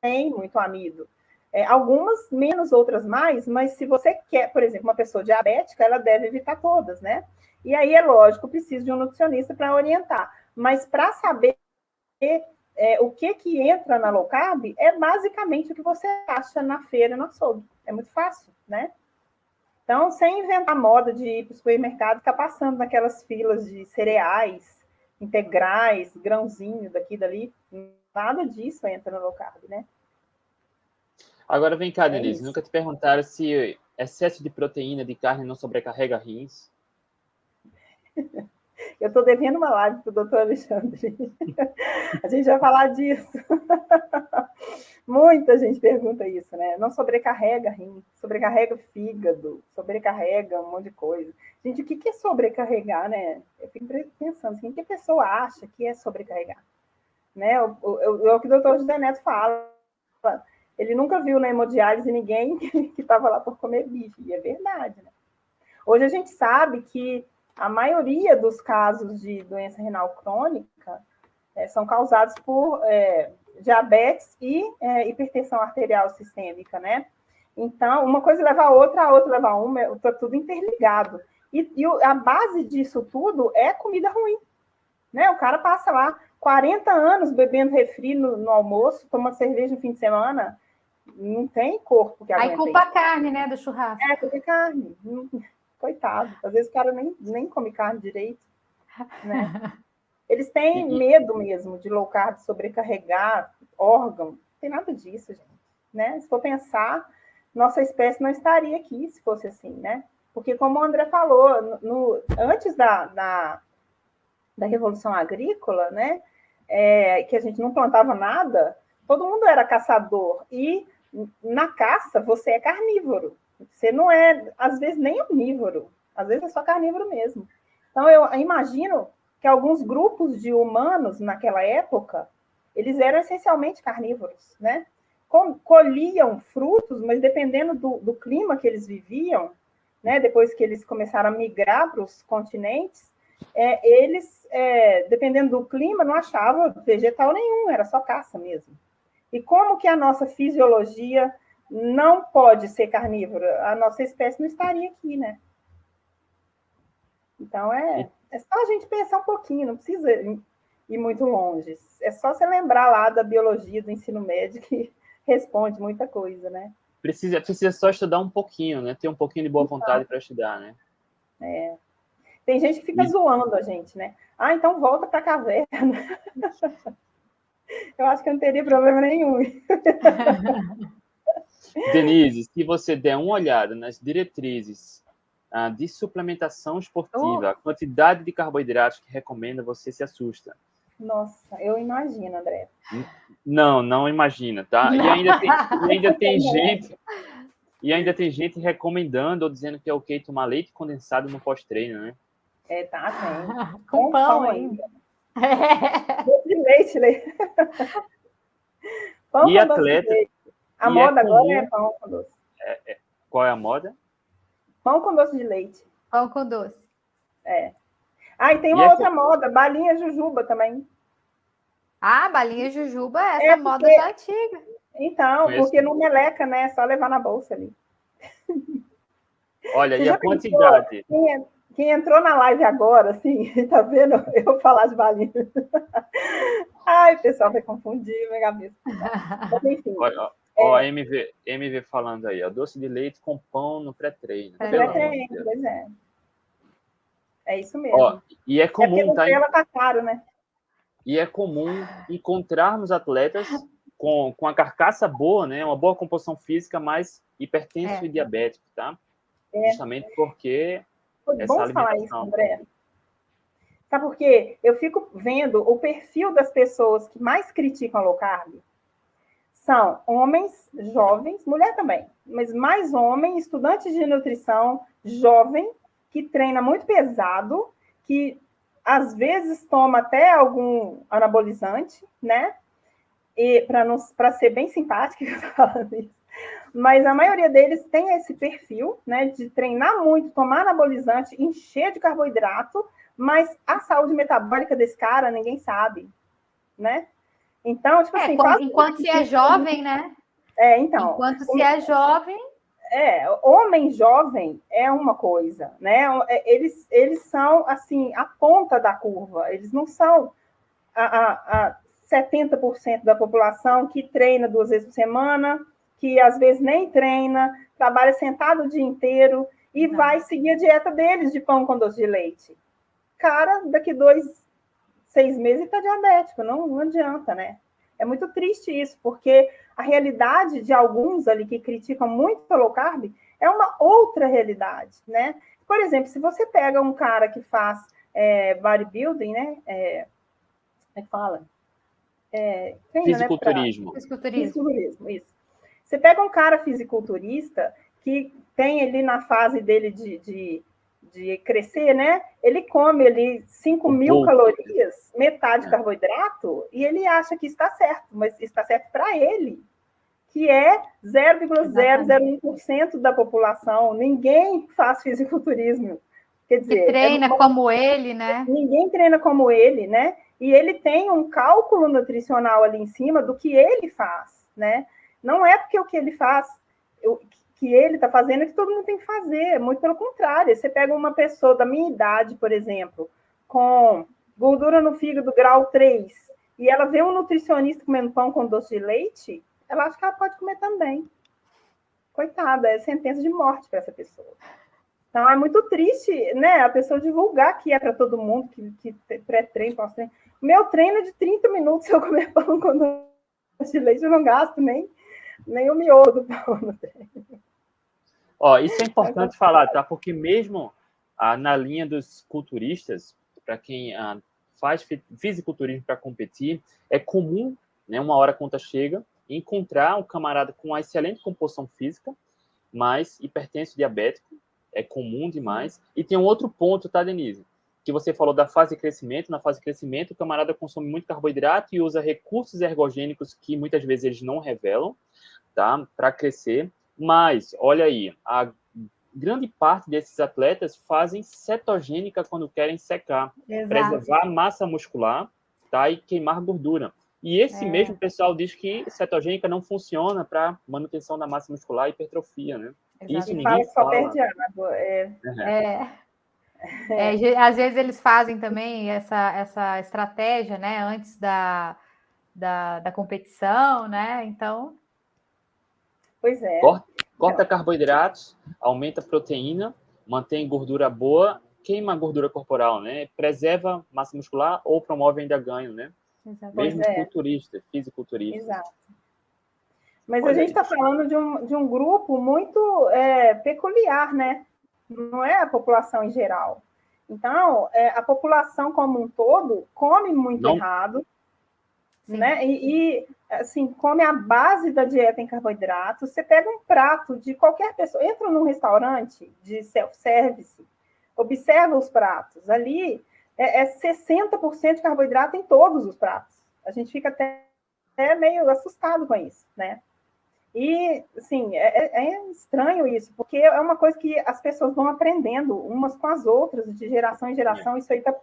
tem muito amido. É, algumas menos, outras mais, mas se você quer, por exemplo, uma pessoa diabética, ela deve evitar todas, né? E aí é lógico, precisa de um nutricionista para orientar. Mas para saber é, o que que entra na low carb é basicamente o que você acha na feira, no açougue. É muito fácil, né? Então, sem inventar moda de ir para o supermercado, ficar passando naquelas filas de cereais, integrais, grãozinho daqui e dali, nada disso entra na low carb, né? Agora vem cá, é Denise, nunca te perguntaram se excesso de proteína de carne não sobrecarrega rins? Eu estou devendo uma live para o doutor Alexandre. A gente vai falar disso. Muita gente pergunta isso, né? Não sobrecarrega rim, sobrecarrega fígado, sobrecarrega um monte de coisa. Gente, o que é sobrecarregar, né? Eu fico pensando, assim, o que a pessoa acha que é sobrecarregar? Né? É o que o doutor José Neto fala. Ele nunca viu na hemodiálise ninguém que estava lá por comer bife, e é verdade, né? Hoje a gente sabe que a maioria dos casos de doença renal crônica é, são causados por é, diabetes e é, hipertensão arterial sistêmica, né? Então, uma coisa leva a outra, a outra leva a uma, está tudo interligado. E, e, a base disso tudo é comida ruim. Né? O cara passa lá 40 anos bebendo refri no, no almoço, toma cerveja no fim de semana, não tem corpo que aguenta Aí culpa a carne, né, do churrasco. É, culpa a carne coitado. Às vezes o cara nem, nem come carne direito. Né? Eles têm medo mesmo de low carb sobrecarregar órgão. Não tem nada disso, gente. Né? Se for pensar, nossa espécie não estaria aqui se fosse assim, né? Porque, como o André falou, no, no antes da, da, da, Revolução Agrícola, né? É, que a gente não plantava nada, todo mundo era caçador. E na caça, você é carnívoro. Você não é, às vezes, nem omnívoro, às vezes é só carnívoro mesmo. Então, eu imagino que alguns grupos de humanos naquela época, eles eram essencialmente carnívoros, né? Colhiam frutos, mas dependendo do, do clima que eles viviam, né? Depois que eles começaram a migrar para os continentes, é, eles, é, dependendo do clima, não achavam vegetal nenhum, era só caça mesmo. E como que a nossa fisiologia não pode ser carnívora, a nossa espécie não estaria aqui, né? Então é, é só a gente pensar um pouquinho, não precisa ir muito longe. É só você lembrar lá da biologia do ensino médio que responde muita coisa, né? Precisa, precisa só estudar um pouquinho, né? Ter um pouquinho de boa vontade para estudar, né? É. Tem gente que fica e... zoando a gente, né? Ah, então volta para a caverna. Eu acho que eu não teria problema nenhum. Denise, se você der uma olhada nas diretrizes ah, de suplementação esportiva, oh. a quantidade de carboidratos que recomenda, você se assusta. Nossa, eu imagino, André. Não, não imagina, tá? E ainda tem, e ainda tem gente e ainda tem gente recomendando ou dizendo que é ok tomar leite condensado no pós-treino, né? É, tá, tem. Com, pão, pão ainda. De leite, leite. Pão e atleta, a e moda é agora é pão com doce. É, é. Qual é a moda? Pão com doce de leite. Pão com doce. É. Ah, e tem uma e é outra moda, balinha jujuba também. Ah, balinha jujuba, essa é moda porque... da antiga. Então, Conheço. porque não meleca, né? É só levar na bolsa ali. Olha, Você e a quantidade? Quem, quem, entrou na live agora, assim, tá vendo eu falar de balinha? Ai, o pessoal vai confundir minha cabeça. Mas, enfim. Olha, Ó, é. MV, MV falando aí, ó, doce de leite com pão no pré-treino. É, pré-treino, pois é. É isso mesmo. Ó, e é comum, é tá? Ela tá caro, né? E é comum encontrarmos atletas com, com a carcaça boa, né? Uma boa composição física, mas hipertenso é. e diabético, tá? É. Justamente porque. Foi bom falar isso, André. Sabe por quê? Eu fico vendo o perfil das pessoas que mais criticam a low carb são homens jovens, mulher também, mas mais homem, estudantes de nutrição, jovem, que treina muito pesado, que às vezes toma até algum anabolizante, né? E para ser bem simpática, falando isso. Mas a maioria deles tem esse perfil, né, de treinar muito, tomar anabolizante, encher de carboidrato, mas a saúde metabólica desse cara ninguém sabe, né? Então, tipo é, assim. Enquanto se é jovem, né? É, então. Enquanto se é jovem. É, homem jovem é uma coisa, né? É, eles, eles são, assim, a ponta da curva. Eles não são a, a, a 70% da população que treina duas vezes por semana, que às vezes nem treina, trabalha sentado o dia inteiro e não. vai seguir a dieta deles de pão com doce de leite. Cara, daqui dois, seis meses está diabético, não, não adianta, né? É muito triste isso, porque a realidade de alguns ali que criticam muito o low carb é uma outra realidade, né? Por exemplo, se você pega um cara que faz é, bodybuilding, né? É, como é que fala? É, fisiculturismo. Né, pra... fisiculturismo. Fisiculturismo, isso. Você pega um cara fisiculturista que tem ali na fase dele de, de, de crescer, né? Ele come ali 5 mil calorias, metade é. carboidrato, e ele acha que está certo, mas está certo para ele, que é 0,001% da população. Ninguém faz fisiculturismo. Quer dizer, que treina é uma... como ele, né? Ninguém treina como ele, né? E ele tem um cálculo nutricional ali em cima do que ele faz, né? Não é porque o que ele faz, o que ele está fazendo é que todo mundo tem que fazer, muito pelo contrário. Você pega uma pessoa da minha idade, por exemplo, com gordura no fígado grau 3, e ela vê um nutricionista comendo pão com doce de leite, ela acha que ela pode comer também. Coitada, é sentença de morte para essa pessoa. Então é muito triste, né? A pessoa divulgar que é para todo mundo, que, que pré-treino, pós-treino. Meu treino é de 30 minutos se eu comer pão com doce de leite, eu não gasto nem, nem o miolo do pão no treino. Ó, isso é importante falar, tá? Porque mesmo ah, na linha dos culturistas, para quem ah, faz fisiculturismo para competir, é comum, né? Uma hora a conta chega, encontrar um camarada com uma excelente composição física, mas hipertenso diabético, é comum demais. E tem um outro ponto, tá, Denise? Que você falou da fase de crescimento. Na fase de crescimento, o camarada consome muito carboidrato e usa recursos ergogênicos que muitas vezes eles não revelam, tá? Para crescer. Mas, olha aí, a grande parte desses atletas fazem cetogênica quando querem secar, Exato. preservar massa muscular, tá? E queimar gordura. E esse é. mesmo pessoal diz que cetogênica não funciona para manutenção da massa muscular e hipertrofia, né? Exato. Isso ninguém fala. Só perde água. É. É. É, às vezes eles fazem também essa, essa estratégia, né, antes da, da, da competição, né? Então. Pois é. Corta, corta carboidratos, aumenta a proteína, mantém gordura boa, queima a gordura corporal, né? Preserva massa muscular ou promove ainda ganho, né? Exato. Mesmo é. culturista, fisiculturista. Exato. Mas Olha a gente está falando de um, de um grupo muito é, peculiar, né? Não é a população em geral. Então, é, a população como um todo come muito Não. errado, Sim. né? E, e, assim, come a base da dieta em carboidratos. Você pega um prato de qualquer pessoa, entra num restaurante de self-service, observa os pratos. Ali é, é 60% de carboidrato em todos os pratos. A gente fica até, até meio assustado com isso, né? E, assim, é, é, é, estranho isso, porque é uma coisa que as pessoas vão aprendendo umas com as outras, de geração em geração, isso aí está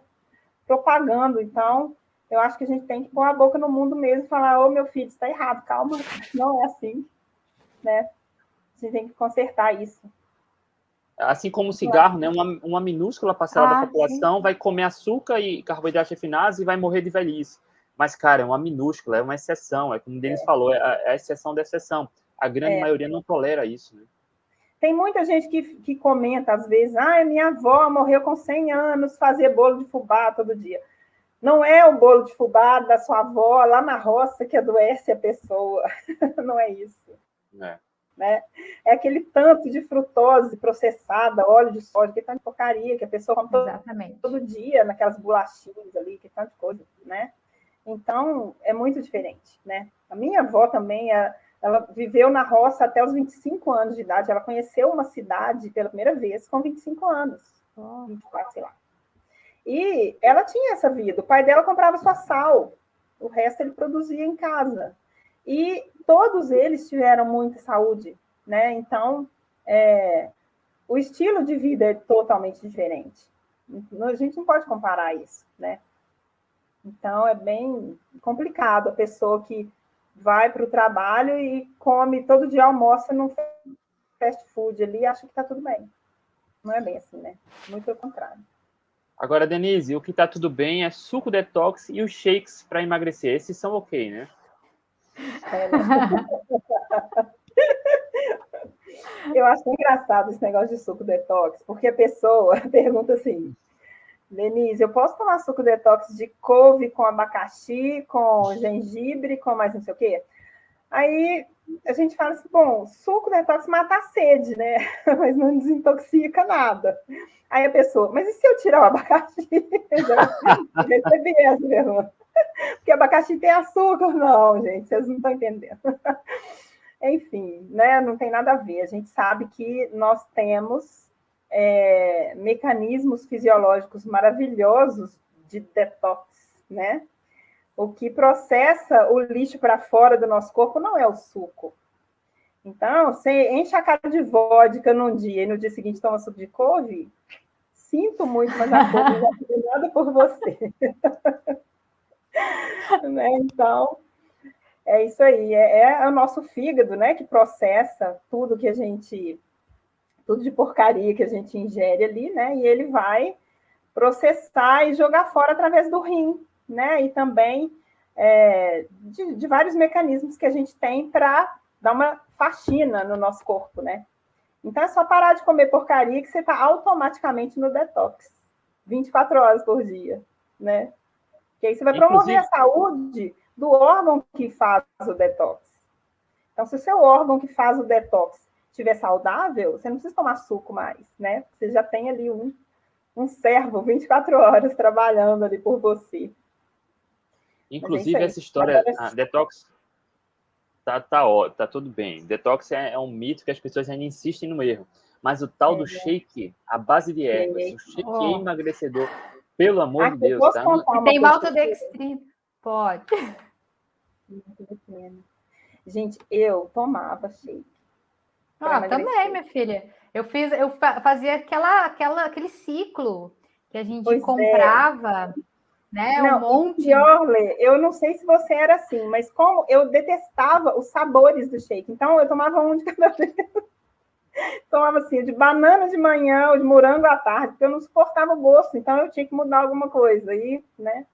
propagando. Então, eu acho que a gente tem que pôr a boca no mundo mesmo e falar: ô, meu filho, está errado, calma, não é assim, né? A gente tem que consertar isso. Assim como o cigarro, né? Uma, uma minúscula parcela ah, da população sim. vai comer açúcar e carboidratos refinados e vai morrer de velhice. Mas, cara, é uma minúscula, é uma exceção. É como o Denis é. falou, é a, é a, exceção da exceção. A grande é. maioria não tolera isso, né? Tem muita gente que, que comenta, às vezes, ah, minha avó morreu com 100 anos, fazia bolo de fubá todo dia. Não é o bolo de fubá da sua avó lá na roça que adoece a pessoa. não é isso. É né? É aquele tanto de frutose processada, óleo de soja, que tanta porcaria que a pessoa come todo, todo, dia naquelas bolachinhas ali, que tanta coisa, né? Então, é muito diferente, né? A minha avó também, ela viveu na roça até os 25 anos de idade, ela conheceu uma cidade pela primeira vez com 25 anos, 24, sei lá. E ela tinha essa vida, o pai dela comprava só sal, o resto ele produzia em casa, e todos eles tiveram muita saúde, né? Então, é, o estilo de vida é totalmente diferente. A gente não pode comparar isso, né? Então, é bem complicado a pessoa que vai para o trabalho e come todo dia almoça num fast food ali e acha que está tudo bem. Não é bem assim, né? Muito pelo contrário. Agora, Denise, o que está tudo bem é suco detox e os shakes para emagrecer. Esses são ok, né? Eu acho engraçado esse negócio de suco detox, porque a pessoa pergunta assim: Denise, eu posso tomar suco detox de couve com abacaxi, com gengibre, com mais não sei o quê? Aí a gente fala assim, bom, suco detox mata a sede, né? Mas não desintoxica nada. Aí a pessoa, mas e se eu tirar o abacaxi? Eu recebi essa pergunta. Porque abacaxi tem açúcar? Não, gente, vocês não estão entendendo. Enfim, né? Não tem nada a ver. A gente sabe que nós temos é, mecanismos fisiológicos maravilhosos de detox, né? O que processa o lixo para fora do nosso corpo não é o suco. Então, você enche a cara de vodka num dia e no dia seguinte toma suco de couve, sinto muito, mas a couve não fez nada por você. né? Então, é isso aí. É, é, o nosso fígado, né, que processa tudo que a gente, tudo de porcaria que a gente ingere ali, né? E ele vai processar e jogar fora através do rim, né? E também é, de, de, vários mecanismos que a gente tem para dar uma faxina no nosso corpo, né? Então é só parar de comer porcaria que você está automaticamente no detox, 24 horas por dia, né? Que aí você vai Inclusive... promover a saúde do órgão que faz o detox. Então, se o seu órgão que faz o detox estiver saudável, você não precisa tomar suco mais, né? Você já tem ali um, um servo 24 horas trabalhando ali por você. Inclusive, essa história, a detox, tá, tá, ó, tá tudo bem. Detox é, é, um mito que as pessoas ainda insistem no erro. Mas o tal é, do shake, a base de ervas, o shake oh. emagrecedor, pelo amor ah, de Deus, tá? Tem maltodextrina. Pode. Gente, eu tomava shake. Ah, também, minha filha. Eu fiz, eu fazia aquela, aquela, aquele ciclo que a gente pois é. comprava. É né? Não, um monte. Pior, Lê, eu não sei se você era assim, mas como eu detestava os sabores do shake, então eu tomava um de cada vez. tomava assim, de banana de manhã, ou de morango à tarde, porque eu não suportava o gosto, então eu tinha que mudar alguma coisa. E, né?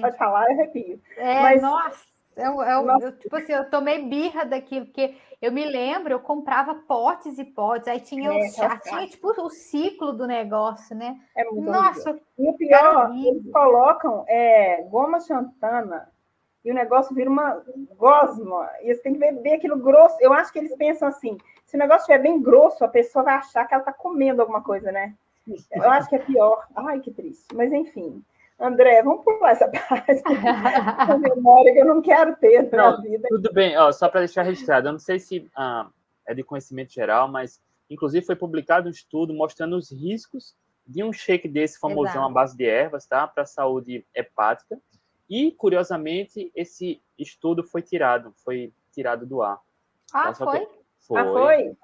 Pode falar, eu arrepio. É, mas, nossa. Eu, eu, eu, tipo assim, eu tomei birra daquilo, porque eu me lembro, eu comprava potes e potes, aí tinha, é, o, é tinha tipo o ciclo do negócio, né? É muito Nossa, E o pior, eles colocam é, goma xantana e o negócio vira uma gosma, e você tem que beber aquilo grosso. Eu acho que eles pensam assim: se o negócio estiver bem grosso, a pessoa vai achar que ela está comendo alguma coisa, né? Eu acho que é pior. Ai, que triste. Mas enfim. André, vamos pular essa parte. essa memória que eu não quero ter na não, vida. Tudo bem, Ó, só para deixar registrado, eu não sei se ah, é de conhecimento geral, mas inclusive foi publicado um estudo mostrando os riscos de um shake desse famosão à base de ervas, tá? Para a saúde hepática. E, curiosamente, esse estudo foi tirado, foi tirado do ar. Ah, tá? foi? foi? Ah, foi?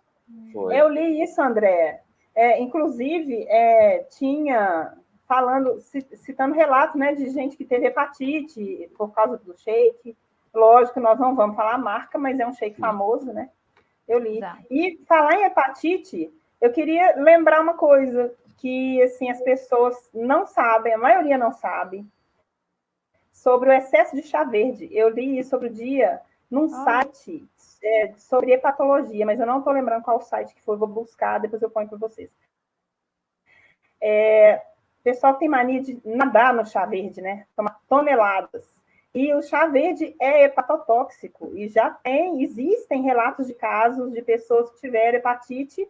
Foi. Eu li isso, André. É, inclusive, é, tinha falando, citando relatos né, de gente que teve hepatite por causa do shake. Lógico, nós não vamos falar a marca, mas é um shake famoso, né? Eu li. E falar em hepatite, eu queria lembrar uma coisa que assim as pessoas não sabem, a maioria não sabe, sobre o excesso de chá verde. Eu li isso outro dia num ah. site é, sobre hepatologia, mas eu não estou lembrando qual site que foi, vou buscar, depois eu ponho para vocês. É, pessoal tem mania de nadar no chá verde, né? Tomar toneladas. E o chá verde é hepatotóxico. E já tem, existem relatos de casos de pessoas que tiveram hepatite,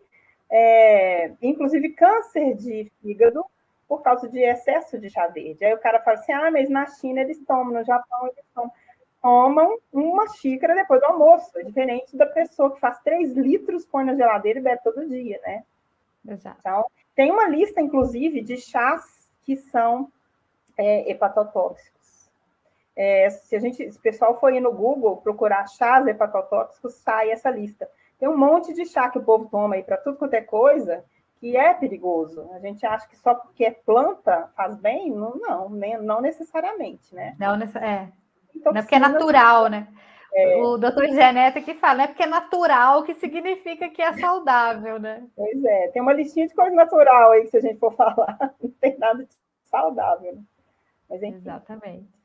é, inclusive câncer de fígado, por causa de excesso de chá verde. Aí o cara fala assim: ah, mas na China eles tomam, no Japão eles tomam. Tomam uma xícara depois do almoço. É diferente da pessoa que faz 3 litros, põe na geladeira e bebe todo dia, né? Exato. Então, tem uma lista, inclusive, de chás que são é, hepatotóxicos. É, se a gente, se o pessoal for ir no Google procurar chás hepatotóxicos, sai essa lista. Tem um monte de chá que o povo toma aí para tudo quanto é coisa que é perigoso. A gente acha que só porque é planta faz bem? Não, não, não necessariamente, né? Não, é. Então, não é porque é natural, né? É... O doutor Zé Neto que fala, não é porque é natural que significa que é saudável, né? Pois é, tem uma listinha de coisa natural aí que se a gente for falar, não tem nada de saudável. Né? Mas, enfim, Exatamente.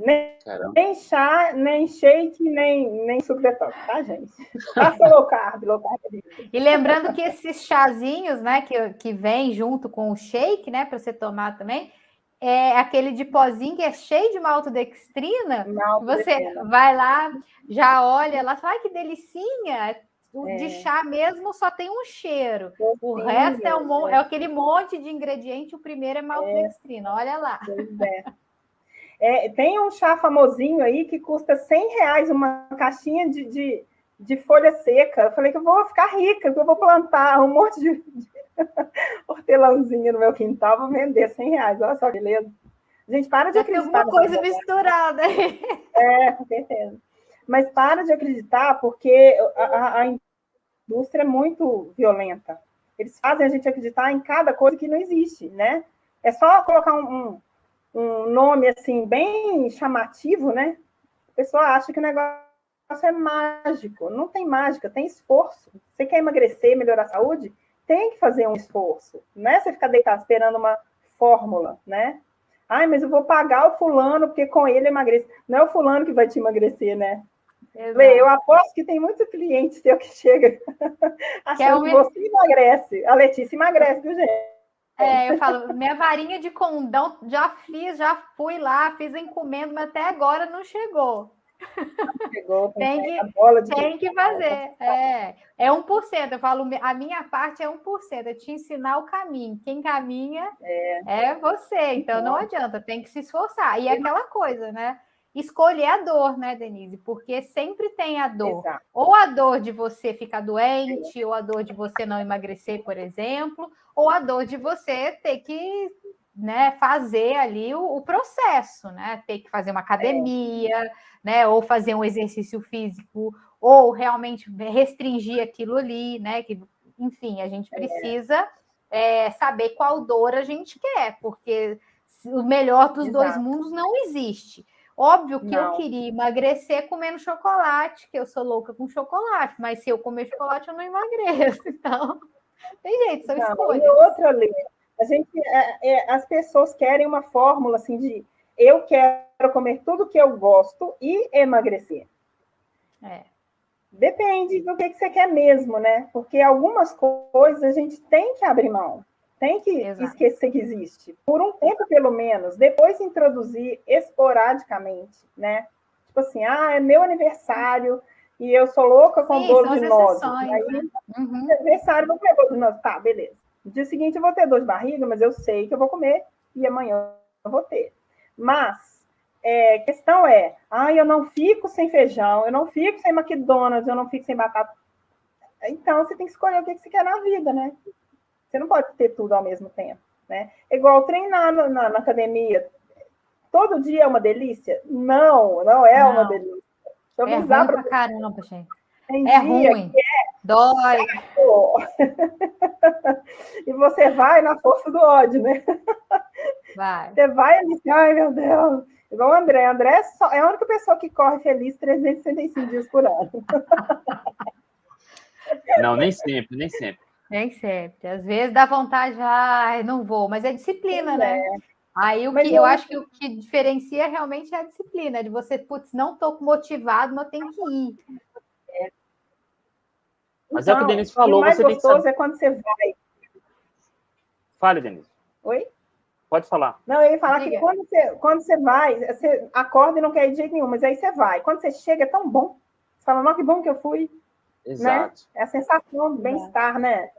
Nem, nem, chá, nem shake, nem, nem suco detox, tá, gente? Faça low carb, low carb. E lembrando que esses chazinhos, né, que, que vem junto com o shake, né, para você tomar também, é aquele de pozinho que é cheio de maltodextrina. Você vai lá, já olha lá, fala, que delicinha. O é. de chá mesmo só tem um cheiro. o resto é, um, é. aquele monte de ingrediente. O primeiro é maltodextrina. Olha lá. É. é. tem um chá famosinho aí que custa 100 reais uma caixinha de, de, de folha seca. Eu falei que eu vou ficar rica, que eu vou plantar um monte de, hortelãozinho no meu quintal, vou vender 100 reais. Olha só, beleza. Gente, para de Já acreditar. Tem alguma coisa misturada. É, com certeza. Mas para de acreditar, porque a, a indústria é muito violenta. Eles fazem a gente acreditar em cada coisa que não existe, né? É só colocar um, um, um nome, assim, bem chamativo, né? A pessoa acha que o negócio é mágico. Não tem mágica, tem esforço. Você quer emagrecer, melhorar a saúde? Tem que fazer um esforço, não é você ficar deitado esperando uma fórmula, né? Ai, mas eu vou pagar o fulano porque com ele emagrece. Não é o fulano que vai te emagrecer, né? Exato. Eu aposto que tem muitos clientes seu que chega achando que, que você emagrece. A Letícia emagrece, viu, gente? É, eu falo, minha varinha de condão já fiz, já fui lá, fiz encomenda, mas até agora não chegou. Chegou, tem que, tem que fazer. É, é 1%. Eu falo, a minha parte é 1%, é te ensinar o caminho. Quem caminha é, é você. Então não adianta, tem que se esforçar. E é aquela coisa, né? Escolher a dor, né, Denise? Porque sempre tem a dor. Exato. Ou a dor de você ficar doente, ou a dor de você não emagrecer, por exemplo, ou a dor de você ter que né, fazer ali o, o, processo, né? Ter que fazer uma academia, é. né? Ou fazer um exercício físico, ou realmente restringir aquilo ali, né? Que, enfim, a gente é. precisa é. É, saber qual dor a gente quer, porque o melhor dos Exato. dois mundos não existe. Óbvio que não. eu queria emagrecer comendo chocolate, que eu sou louca com chocolate, mas se eu comer chocolate, eu não emagreço. Então, tem jeito, são não, escolhas. E outra, Lê, a gente, é, é, as pessoas querem uma fórmula assim de eu quero comer tudo que eu gosto e emagrecer. É. Depende do que, que você quer mesmo, né? Porque algumas coisas a gente tem que abrir mão, tem que Exato. esquecer que existe. Por um tempo, pelo menos, depois introduzir esporadicamente, né? Tipo assim, ah, é meu aniversário e eu sou louca com Sim, bolo de nozes. Aí, né? uhum. aniversário, vou comer bolo de nozes. Tá, beleza. No dia seguinte eu vou ter dor de barriga, mas eu sei que eu vou comer e amanhã eu vou ter. Mas é, questão é, ah, eu não fico sem feijão, eu não fico sem McDonald's, eu não fico sem batata. Então você tem que escolher o que você quer na vida, né? Você não pode ter tudo ao mesmo tempo, né? É igual treinar na, na, na academia. Todo dia é uma delícia? Não, não é não. uma delícia. Deixa eu é ruim pra caramba, gente. Tem é ruim. É, Dói. e você vai na força do ódio, né? Vai. Você vai ali, ai meu Deus. Igual o André. André é, só, é a única pessoa que corre feliz 365 dias por ano. Não, nem sempre, nem sempre. Nem sempre. Às vezes dá vontade, ai, não vou, mas é disciplina, né? É. Aí o que eu, eu acho que o que diferencia realmente é a disciplina, de você, putz, não estou motivado, mas tenho que ir. Mas então, é o que o então, Denise falou. O mais você gostoso tem que é quando você vai. Fale, Denise. Oi? Pode falar. Não, eu ia falar Diga. que quando você, quando você vai, você acorda e não quer ir de jeito nenhum, mas aí você vai. Quando você chega, é tão bom. Você fala, não, que bom que eu fui. Né? Exato. Né? É a sensação do bem-estar, né?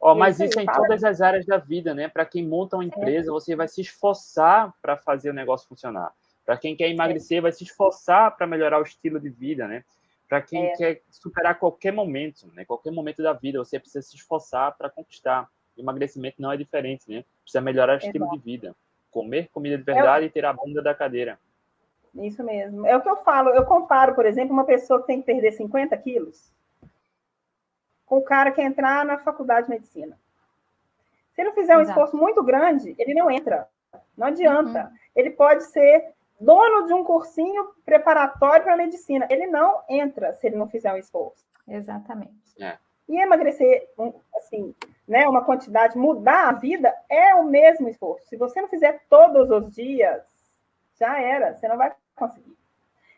Oh, mas isso, isso é em todas as áreas da vida, né? Para quem monta uma empresa, é. você vai se esforçar para fazer o negócio funcionar. Para quem quer emagrecer, é. vai se esforçar para melhorar o estilo de vida, né? Para quem é. quer superar qualquer momento, né? Qualquer momento da vida, você precisa se esforçar para conquistar. O emagrecimento não é diferente, né? Precisa melhorar o estilo de vida. Comer comida de verdade é. e ter a bunda da cadeira. Isso mesmo. É o que eu falo. Eu comparo, por exemplo, uma pessoa que tem que perder 50 quilos com o cara que entrar na faculdade de medicina. Se ele fizer um Exato. esforço muito grande, ele não entra. Não adianta. Uhum. Ele pode ser dono de um cursinho preparatório para medicina. Ele não entra se ele não fizer um esforço. Exatamente. É. E emagrecer, assim, né, uma quantidade, mudar a vida é o mesmo esforço. Se você não fizer todos os dias, já era, você não vai conseguir.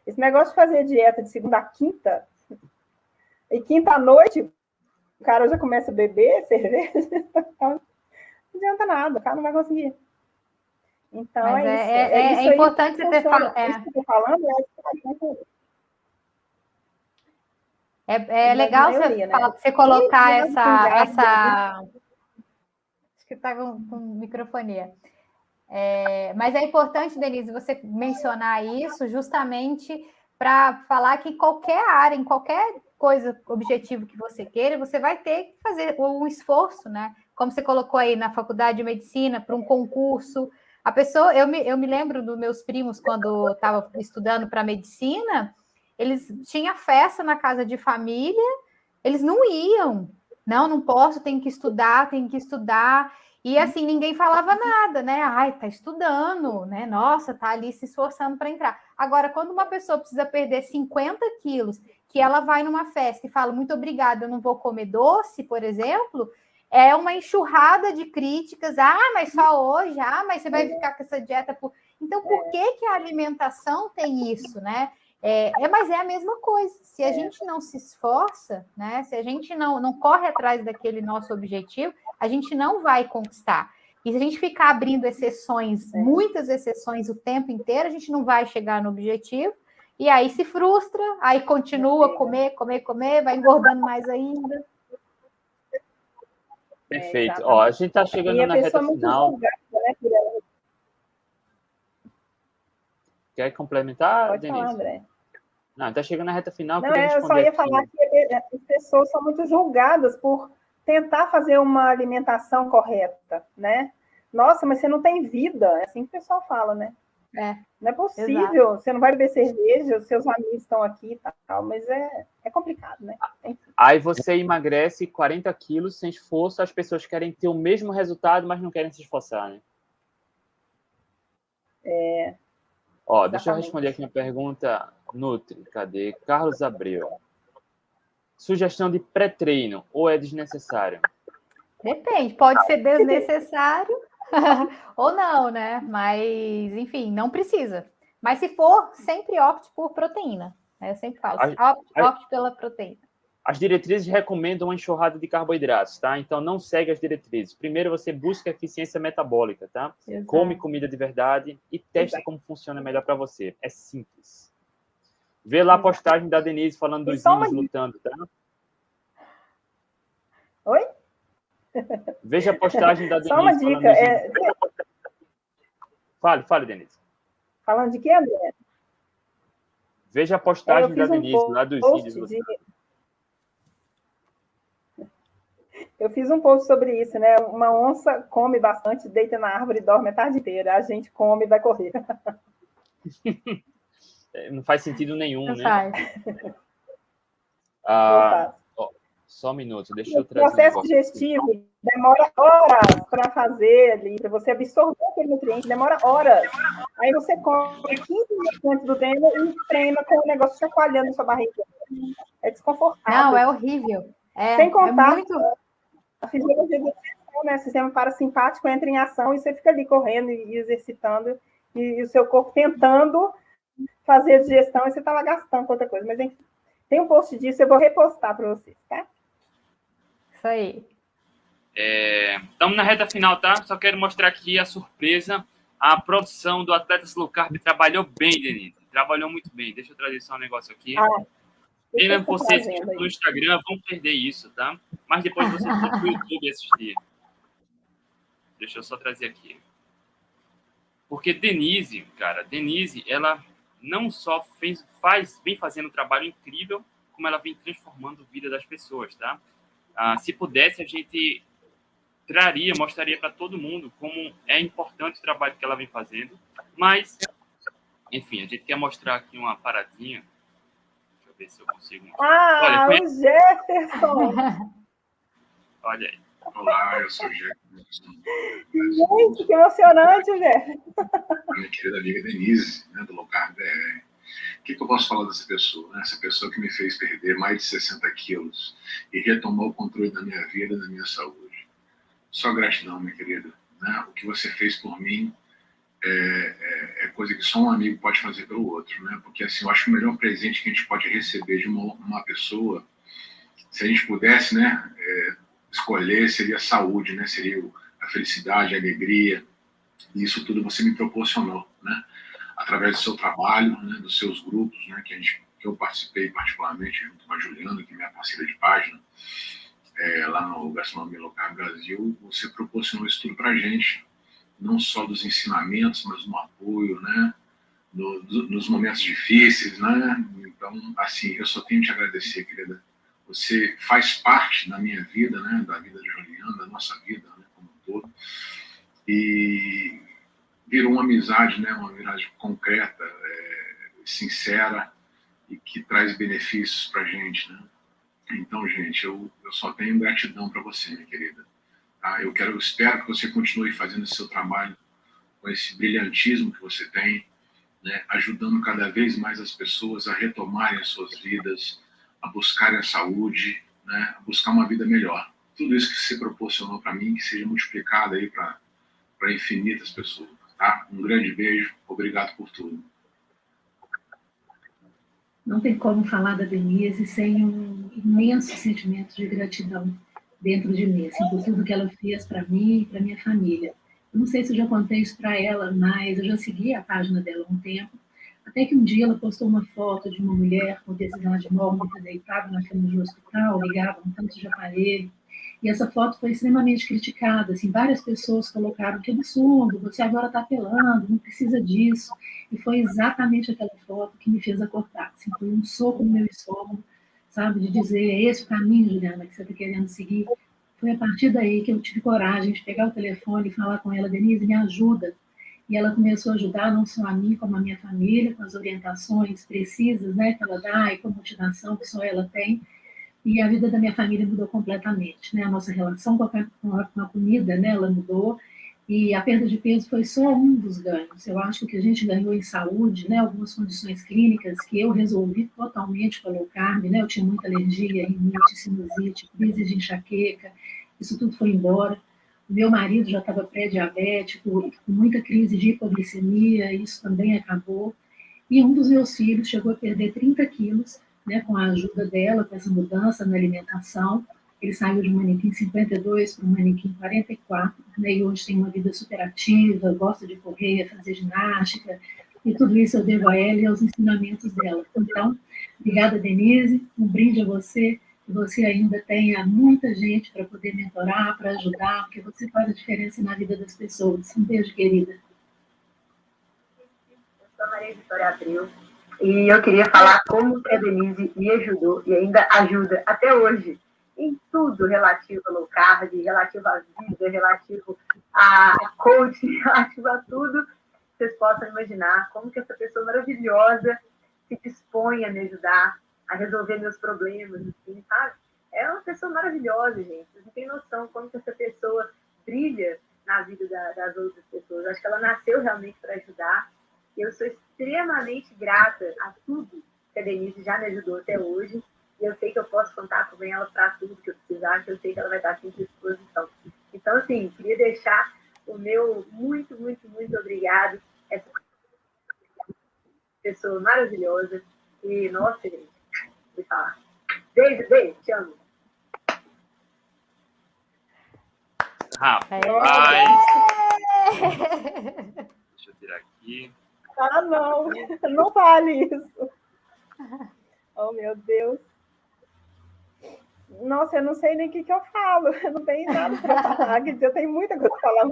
Esse negócio de fazer dieta de segunda a quinta, e quinta à noite, o cara já começa a beber cerveja, não adianta nada, o cara não vai conseguir. Então, Mas é, é, é, é, é importante você ter falado. É. Isso que eu falando é, é, é legal maioria, você, né? você colocar essa, essa. Acho que está com, com microfonia. É, mas é importante, Denise, você mencionar isso justamente para falar que qualquer área, em qualquer coisa, objetivo que você queira, você vai ter que fazer um esforço, né? Como você colocou aí na faculdade de medicina, para um concurso. A pessoa, eu me, eu me lembro dos meus primos, quando estava estudando para medicina, eles tinham festa na casa de família, eles não iam. Não, não posso, tenho que estudar, tenho que estudar. E assim, ninguém falava nada, né? Ai, tá estudando, né? Nossa, tá ali se esforçando para entrar. Agora, quando uma pessoa precisa perder 50 quilos, que ela vai numa festa e fala muito obrigada, eu não vou comer doce, por exemplo, é uma enxurrada de críticas. Ah, mas só hoje, ah, mas você vai ficar com essa dieta por. Então, por que, que a alimentação tem isso, né? É, é, mas é a mesma coisa. Se a gente não se esforça, né? Se a gente não, não corre atrás daquele nosso objetivo, a gente não vai conquistar. E se a gente ficar abrindo exceções, é. muitas exceções o tempo inteiro, a gente não vai chegar no objetivo. E aí se frustra, aí continua a comer, comer, comer, vai engordando mais ainda. Perfeito. É, Ó, a gente está chegando na reta final. Né, Quer complementar, Pode Denise? Falar, André. Não, está chegando na reta final. Não, é, eu só ia aqui. falar que as pessoas são muito julgadas por tentar fazer uma alimentação correta, né? Nossa, mas você não tem vida, é assim que o pessoal fala, né? É, não é possível, exato. você não vai beber cerveja, os seus amigos estão aqui e tal, mas é, é complicado, né? Enfim. Aí você emagrece 40 quilos sem esforço, as pessoas querem ter o mesmo resultado, mas não querem se esforçar, né? É. Ó, Exatamente. deixa eu responder aqui uma pergunta Nutri, cadê? Carlos Abreu. Sugestão de pré-treino ou é desnecessário? Depende, pode ser desnecessário ou não, né? Mas, enfim, não precisa. Mas se for, sempre opte por proteína. Né? Eu sempre falo, opte, opte pela proteína. As diretrizes recomendam uma enxurrada de carboidratos, tá? Então não segue as diretrizes. Primeiro você busca eficiência metabólica, tá? Exato. Come comida de verdade e testa Exato. como funciona melhor para você. É simples. Vê lá a postagem da Denise falando dos índios lutando, tá? Oi? Veja a postagem da Denise. Só uma dica. É... Fale, fale, Denise. Falando de quê, André? Veja a postagem da Denise um lá dos índios. De... Eu fiz um post sobre isso, né? Uma onça come bastante, deita na árvore e dorme a tarde inteira. A gente come e vai correr. É, não faz sentido nenhum, não né? Faz. Ah, ó, só um minuto, deixa eu trazer. O processo um digestivo demora horas para fazer ali, para você absorver aquele nutriente, demora horas. Aí você come 15 minutos antes do treino e treina com o negócio chacoalhando sua barriga. É desconfortável. Não, é horrível. É, Sem contar é muito... a fisiologia do né? O sistema parasimpático entra em ação e você fica ali correndo e exercitando, e, e o seu corpo tentando fazer a digestão e você estava gastando com outra coisa. Mas enfim, tem um post disso, eu vou repostar para vocês, tá? Isso aí. Estamos é, na reta final, tá? Só quero mostrar aqui a surpresa. A produção do Atletas Low Carb trabalhou bem, Denise. Trabalhou muito bem. Deixa eu trazer só um negócio aqui. Ah, Pena vocês que no Instagram vão perder isso, tá? Mas depois vocês vão para o YouTube assistir. Deixa eu só trazer aqui. Porque Denise, cara, Denise, ela não só fez, faz, vem fazendo um trabalho incrível, como ela vem transformando a vida das pessoas, tá? Ah, se pudesse, a gente traria, mostraria para todo mundo como é importante o trabalho que ela vem fazendo, mas, enfim, a gente quer mostrar aqui uma paradinha. Deixa eu ver se eu consigo. Ah, Olha, o Jefferson! Olha aí. Olá, eu sou o Jefferson. Gente, que emocionante, Jefferson. Minha querida amiga Denise, né, do Locar BR. Que, que, eu posso falar dessa pessoa? Né? Essa pessoa que me fez perder mais de 60 quilos e retomou o controle da minha vida e da minha saúde. Só gratidão, minha querida. Né? O que você fez por mim é, é, é, coisa que só um amigo pode fazer pelo outro, né? Porque assim, eu acho que o melhor presente que a gente pode receber de uma, uma pessoa, se a gente pudesse, né, é, escolher seria a saúde, né? Seria a felicidade, a alegria, E isso tudo você me proporcionou, né? Através do seu trabalho, né? dos seus grupos, né? Que, gente, que eu participei particularmente junto com a Juliana, que é minha parceira de página, é, lá no Gastronomia Local Brasil, você proporcionou isso tudo para a gente, não só dos ensinamentos, mas no apoio, né? No, do, nos momentos difíceis, né? Então, assim, eu só tenho que te agradecer, querida. Você faz parte da minha vida, né? Da vida de Juliana, da nossa vida, né? Como um todo. E virou uma amizade, né? Uma amizade concreta, é, sincera e que traz benefícios para gente, né? Então, gente, eu, eu só tenho gratidão para você, minha querida. Tá? Eu quero, eu espero que você continue fazendo esse seu trabalho com esse brilhantismo que você tem, né? ajudando cada vez mais as pessoas a retomarem as suas vidas, a buscarem a saúde, né? a buscar uma vida melhor. Tudo isso que você proporcionou para mim, que seja multiplicado aí para infinitas pessoas. Tá? Um grande beijo, obrigado por tudo. Não tem como falar da Denise sem um imenso sentimento de gratidão dentro de mim, assim, por tudo que ela fez para mim e para minha família. Eu não sei se eu já contei isso para ela, mas eu já segui a página dela há um tempo, até que um dia ela postou uma foto de uma mulher com obesidade mórbida deitada na cama de um hospital, ligada a um tanto de aparelho, e essa foto foi extremamente criticada, assim, várias pessoas colocaram que absurdo, você agora está apelando, não precisa disso. E foi exatamente aquela foto que me fez acordar, assim, foi um soco no meu estômago, sabe, de dizer, é esse o caminho, Juliana, que você está querendo seguir. Foi a partir daí que eu tive coragem de pegar o telefone e falar com ela, Denise, me ajuda. E ela começou a ajudar não só a mim, como a minha família, com as orientações precisas, né, que ela dá e com a motivação que só ela tem e a vida da minha família mudou completamente, né? A nossa relação com a, com a, com a comida, né? Ela mudou e a perda de peso foi só um dos ganhos. Eu acho que a gente ganhou em saúde, né? Algumas condições clínicas que eu resolvi totalmente com a né? Eu tinha muita alergia, rinite, sinusite, crise de enxaqueca, isso tudo foi embora. O meu marido já estava pré-diabético, com muita crise de hipoglicemia, isso também acabou. E um dos meus filhos chegou a perder 30 quilos né, com a ajuda dela, com essa mudança na alimentação. Ele saiu de um manequim 52 para um manequim 44, né, e hoje tem uma vida super ativa, gosta de correr, fazer ginástica, e tudo isso eu devo a ela e aos ensinamentos dela. Então, obrigada, Denise, um brinde a você, que você ainda tenha muita gente para poder mentorar, para ajudar, porque você faz a diferença na vida das pessoas. Um beijo, querida. Eu sou Maria Vitória Abreu, e eu queria falar como a Denise me ajudou e ainda ajuda até hoje em tudo relativo ao low carb, relativo à vida, relativo a coaching, relativo a tudo vocês possam imaginar como que essa pessoa maravilhosa se dispõe a me ajudar a resolver meus problemas, assim, sabe? É uma pessoa maravilhosa, gente. Vocês não têm noção como que essa pessoa brilha na vida da, das outras pessoas. Acho que ela nasceu realmente para ajudar eu sou extremamente grata a tudo que a Denise já me ajudou até hoje. E eu sei que eu posso contar com ela para tudo que eu precisar, que eu sei que ela vai estar sempre à disposição. Então, assim, queria deixar o meu muito, muito, muito obrigado. Essa pessoa maravilhosa. E, nossa, gente, vou falar. Beijo, beijo, te amo. Rapaz! Deixa eu tirar aqui. Ah, não, não vale isso. Oh, meu Deus. Nossa, eu não sei nem o que, que eu falo. Eu não tenho nada para falar. Quer dizer, eu tenho muita coisa para falar.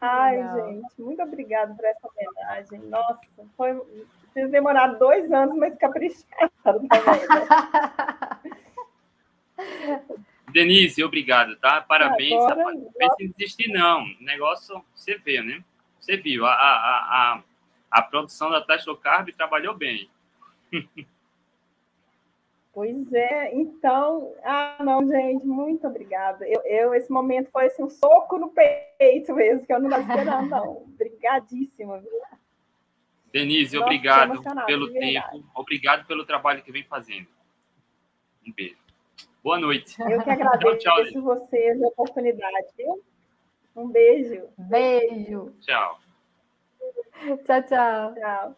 Ai, Legal. gente, muito obrigada por essa homenagem. Nossa, foi. Vocês demoraram dois anos, mas capricharam também. Né? Denise, obrigado, tá? Parabéns. Agora, não pense em desistir, não. O negócio você vê, né? Você viu, a, a, a, a produção da low carb trabalhou bem. Pois é, então, ah, não, gente, muito obrigada. Eu, eu, esse momento foi assim, um soco no peito mesmo, que eu não estava esperando, não. Obrigadíssima. Denise, Nossa, obrigado pelo tempo, obrigado pelo trabalho que vem fazendo. Um beijo. Boa noite. Eu que agradeço tchau, tchau, vocês a oportunidade, viu? Um beijo. Beijo. Tchau. Tchau, tchau. Tchau.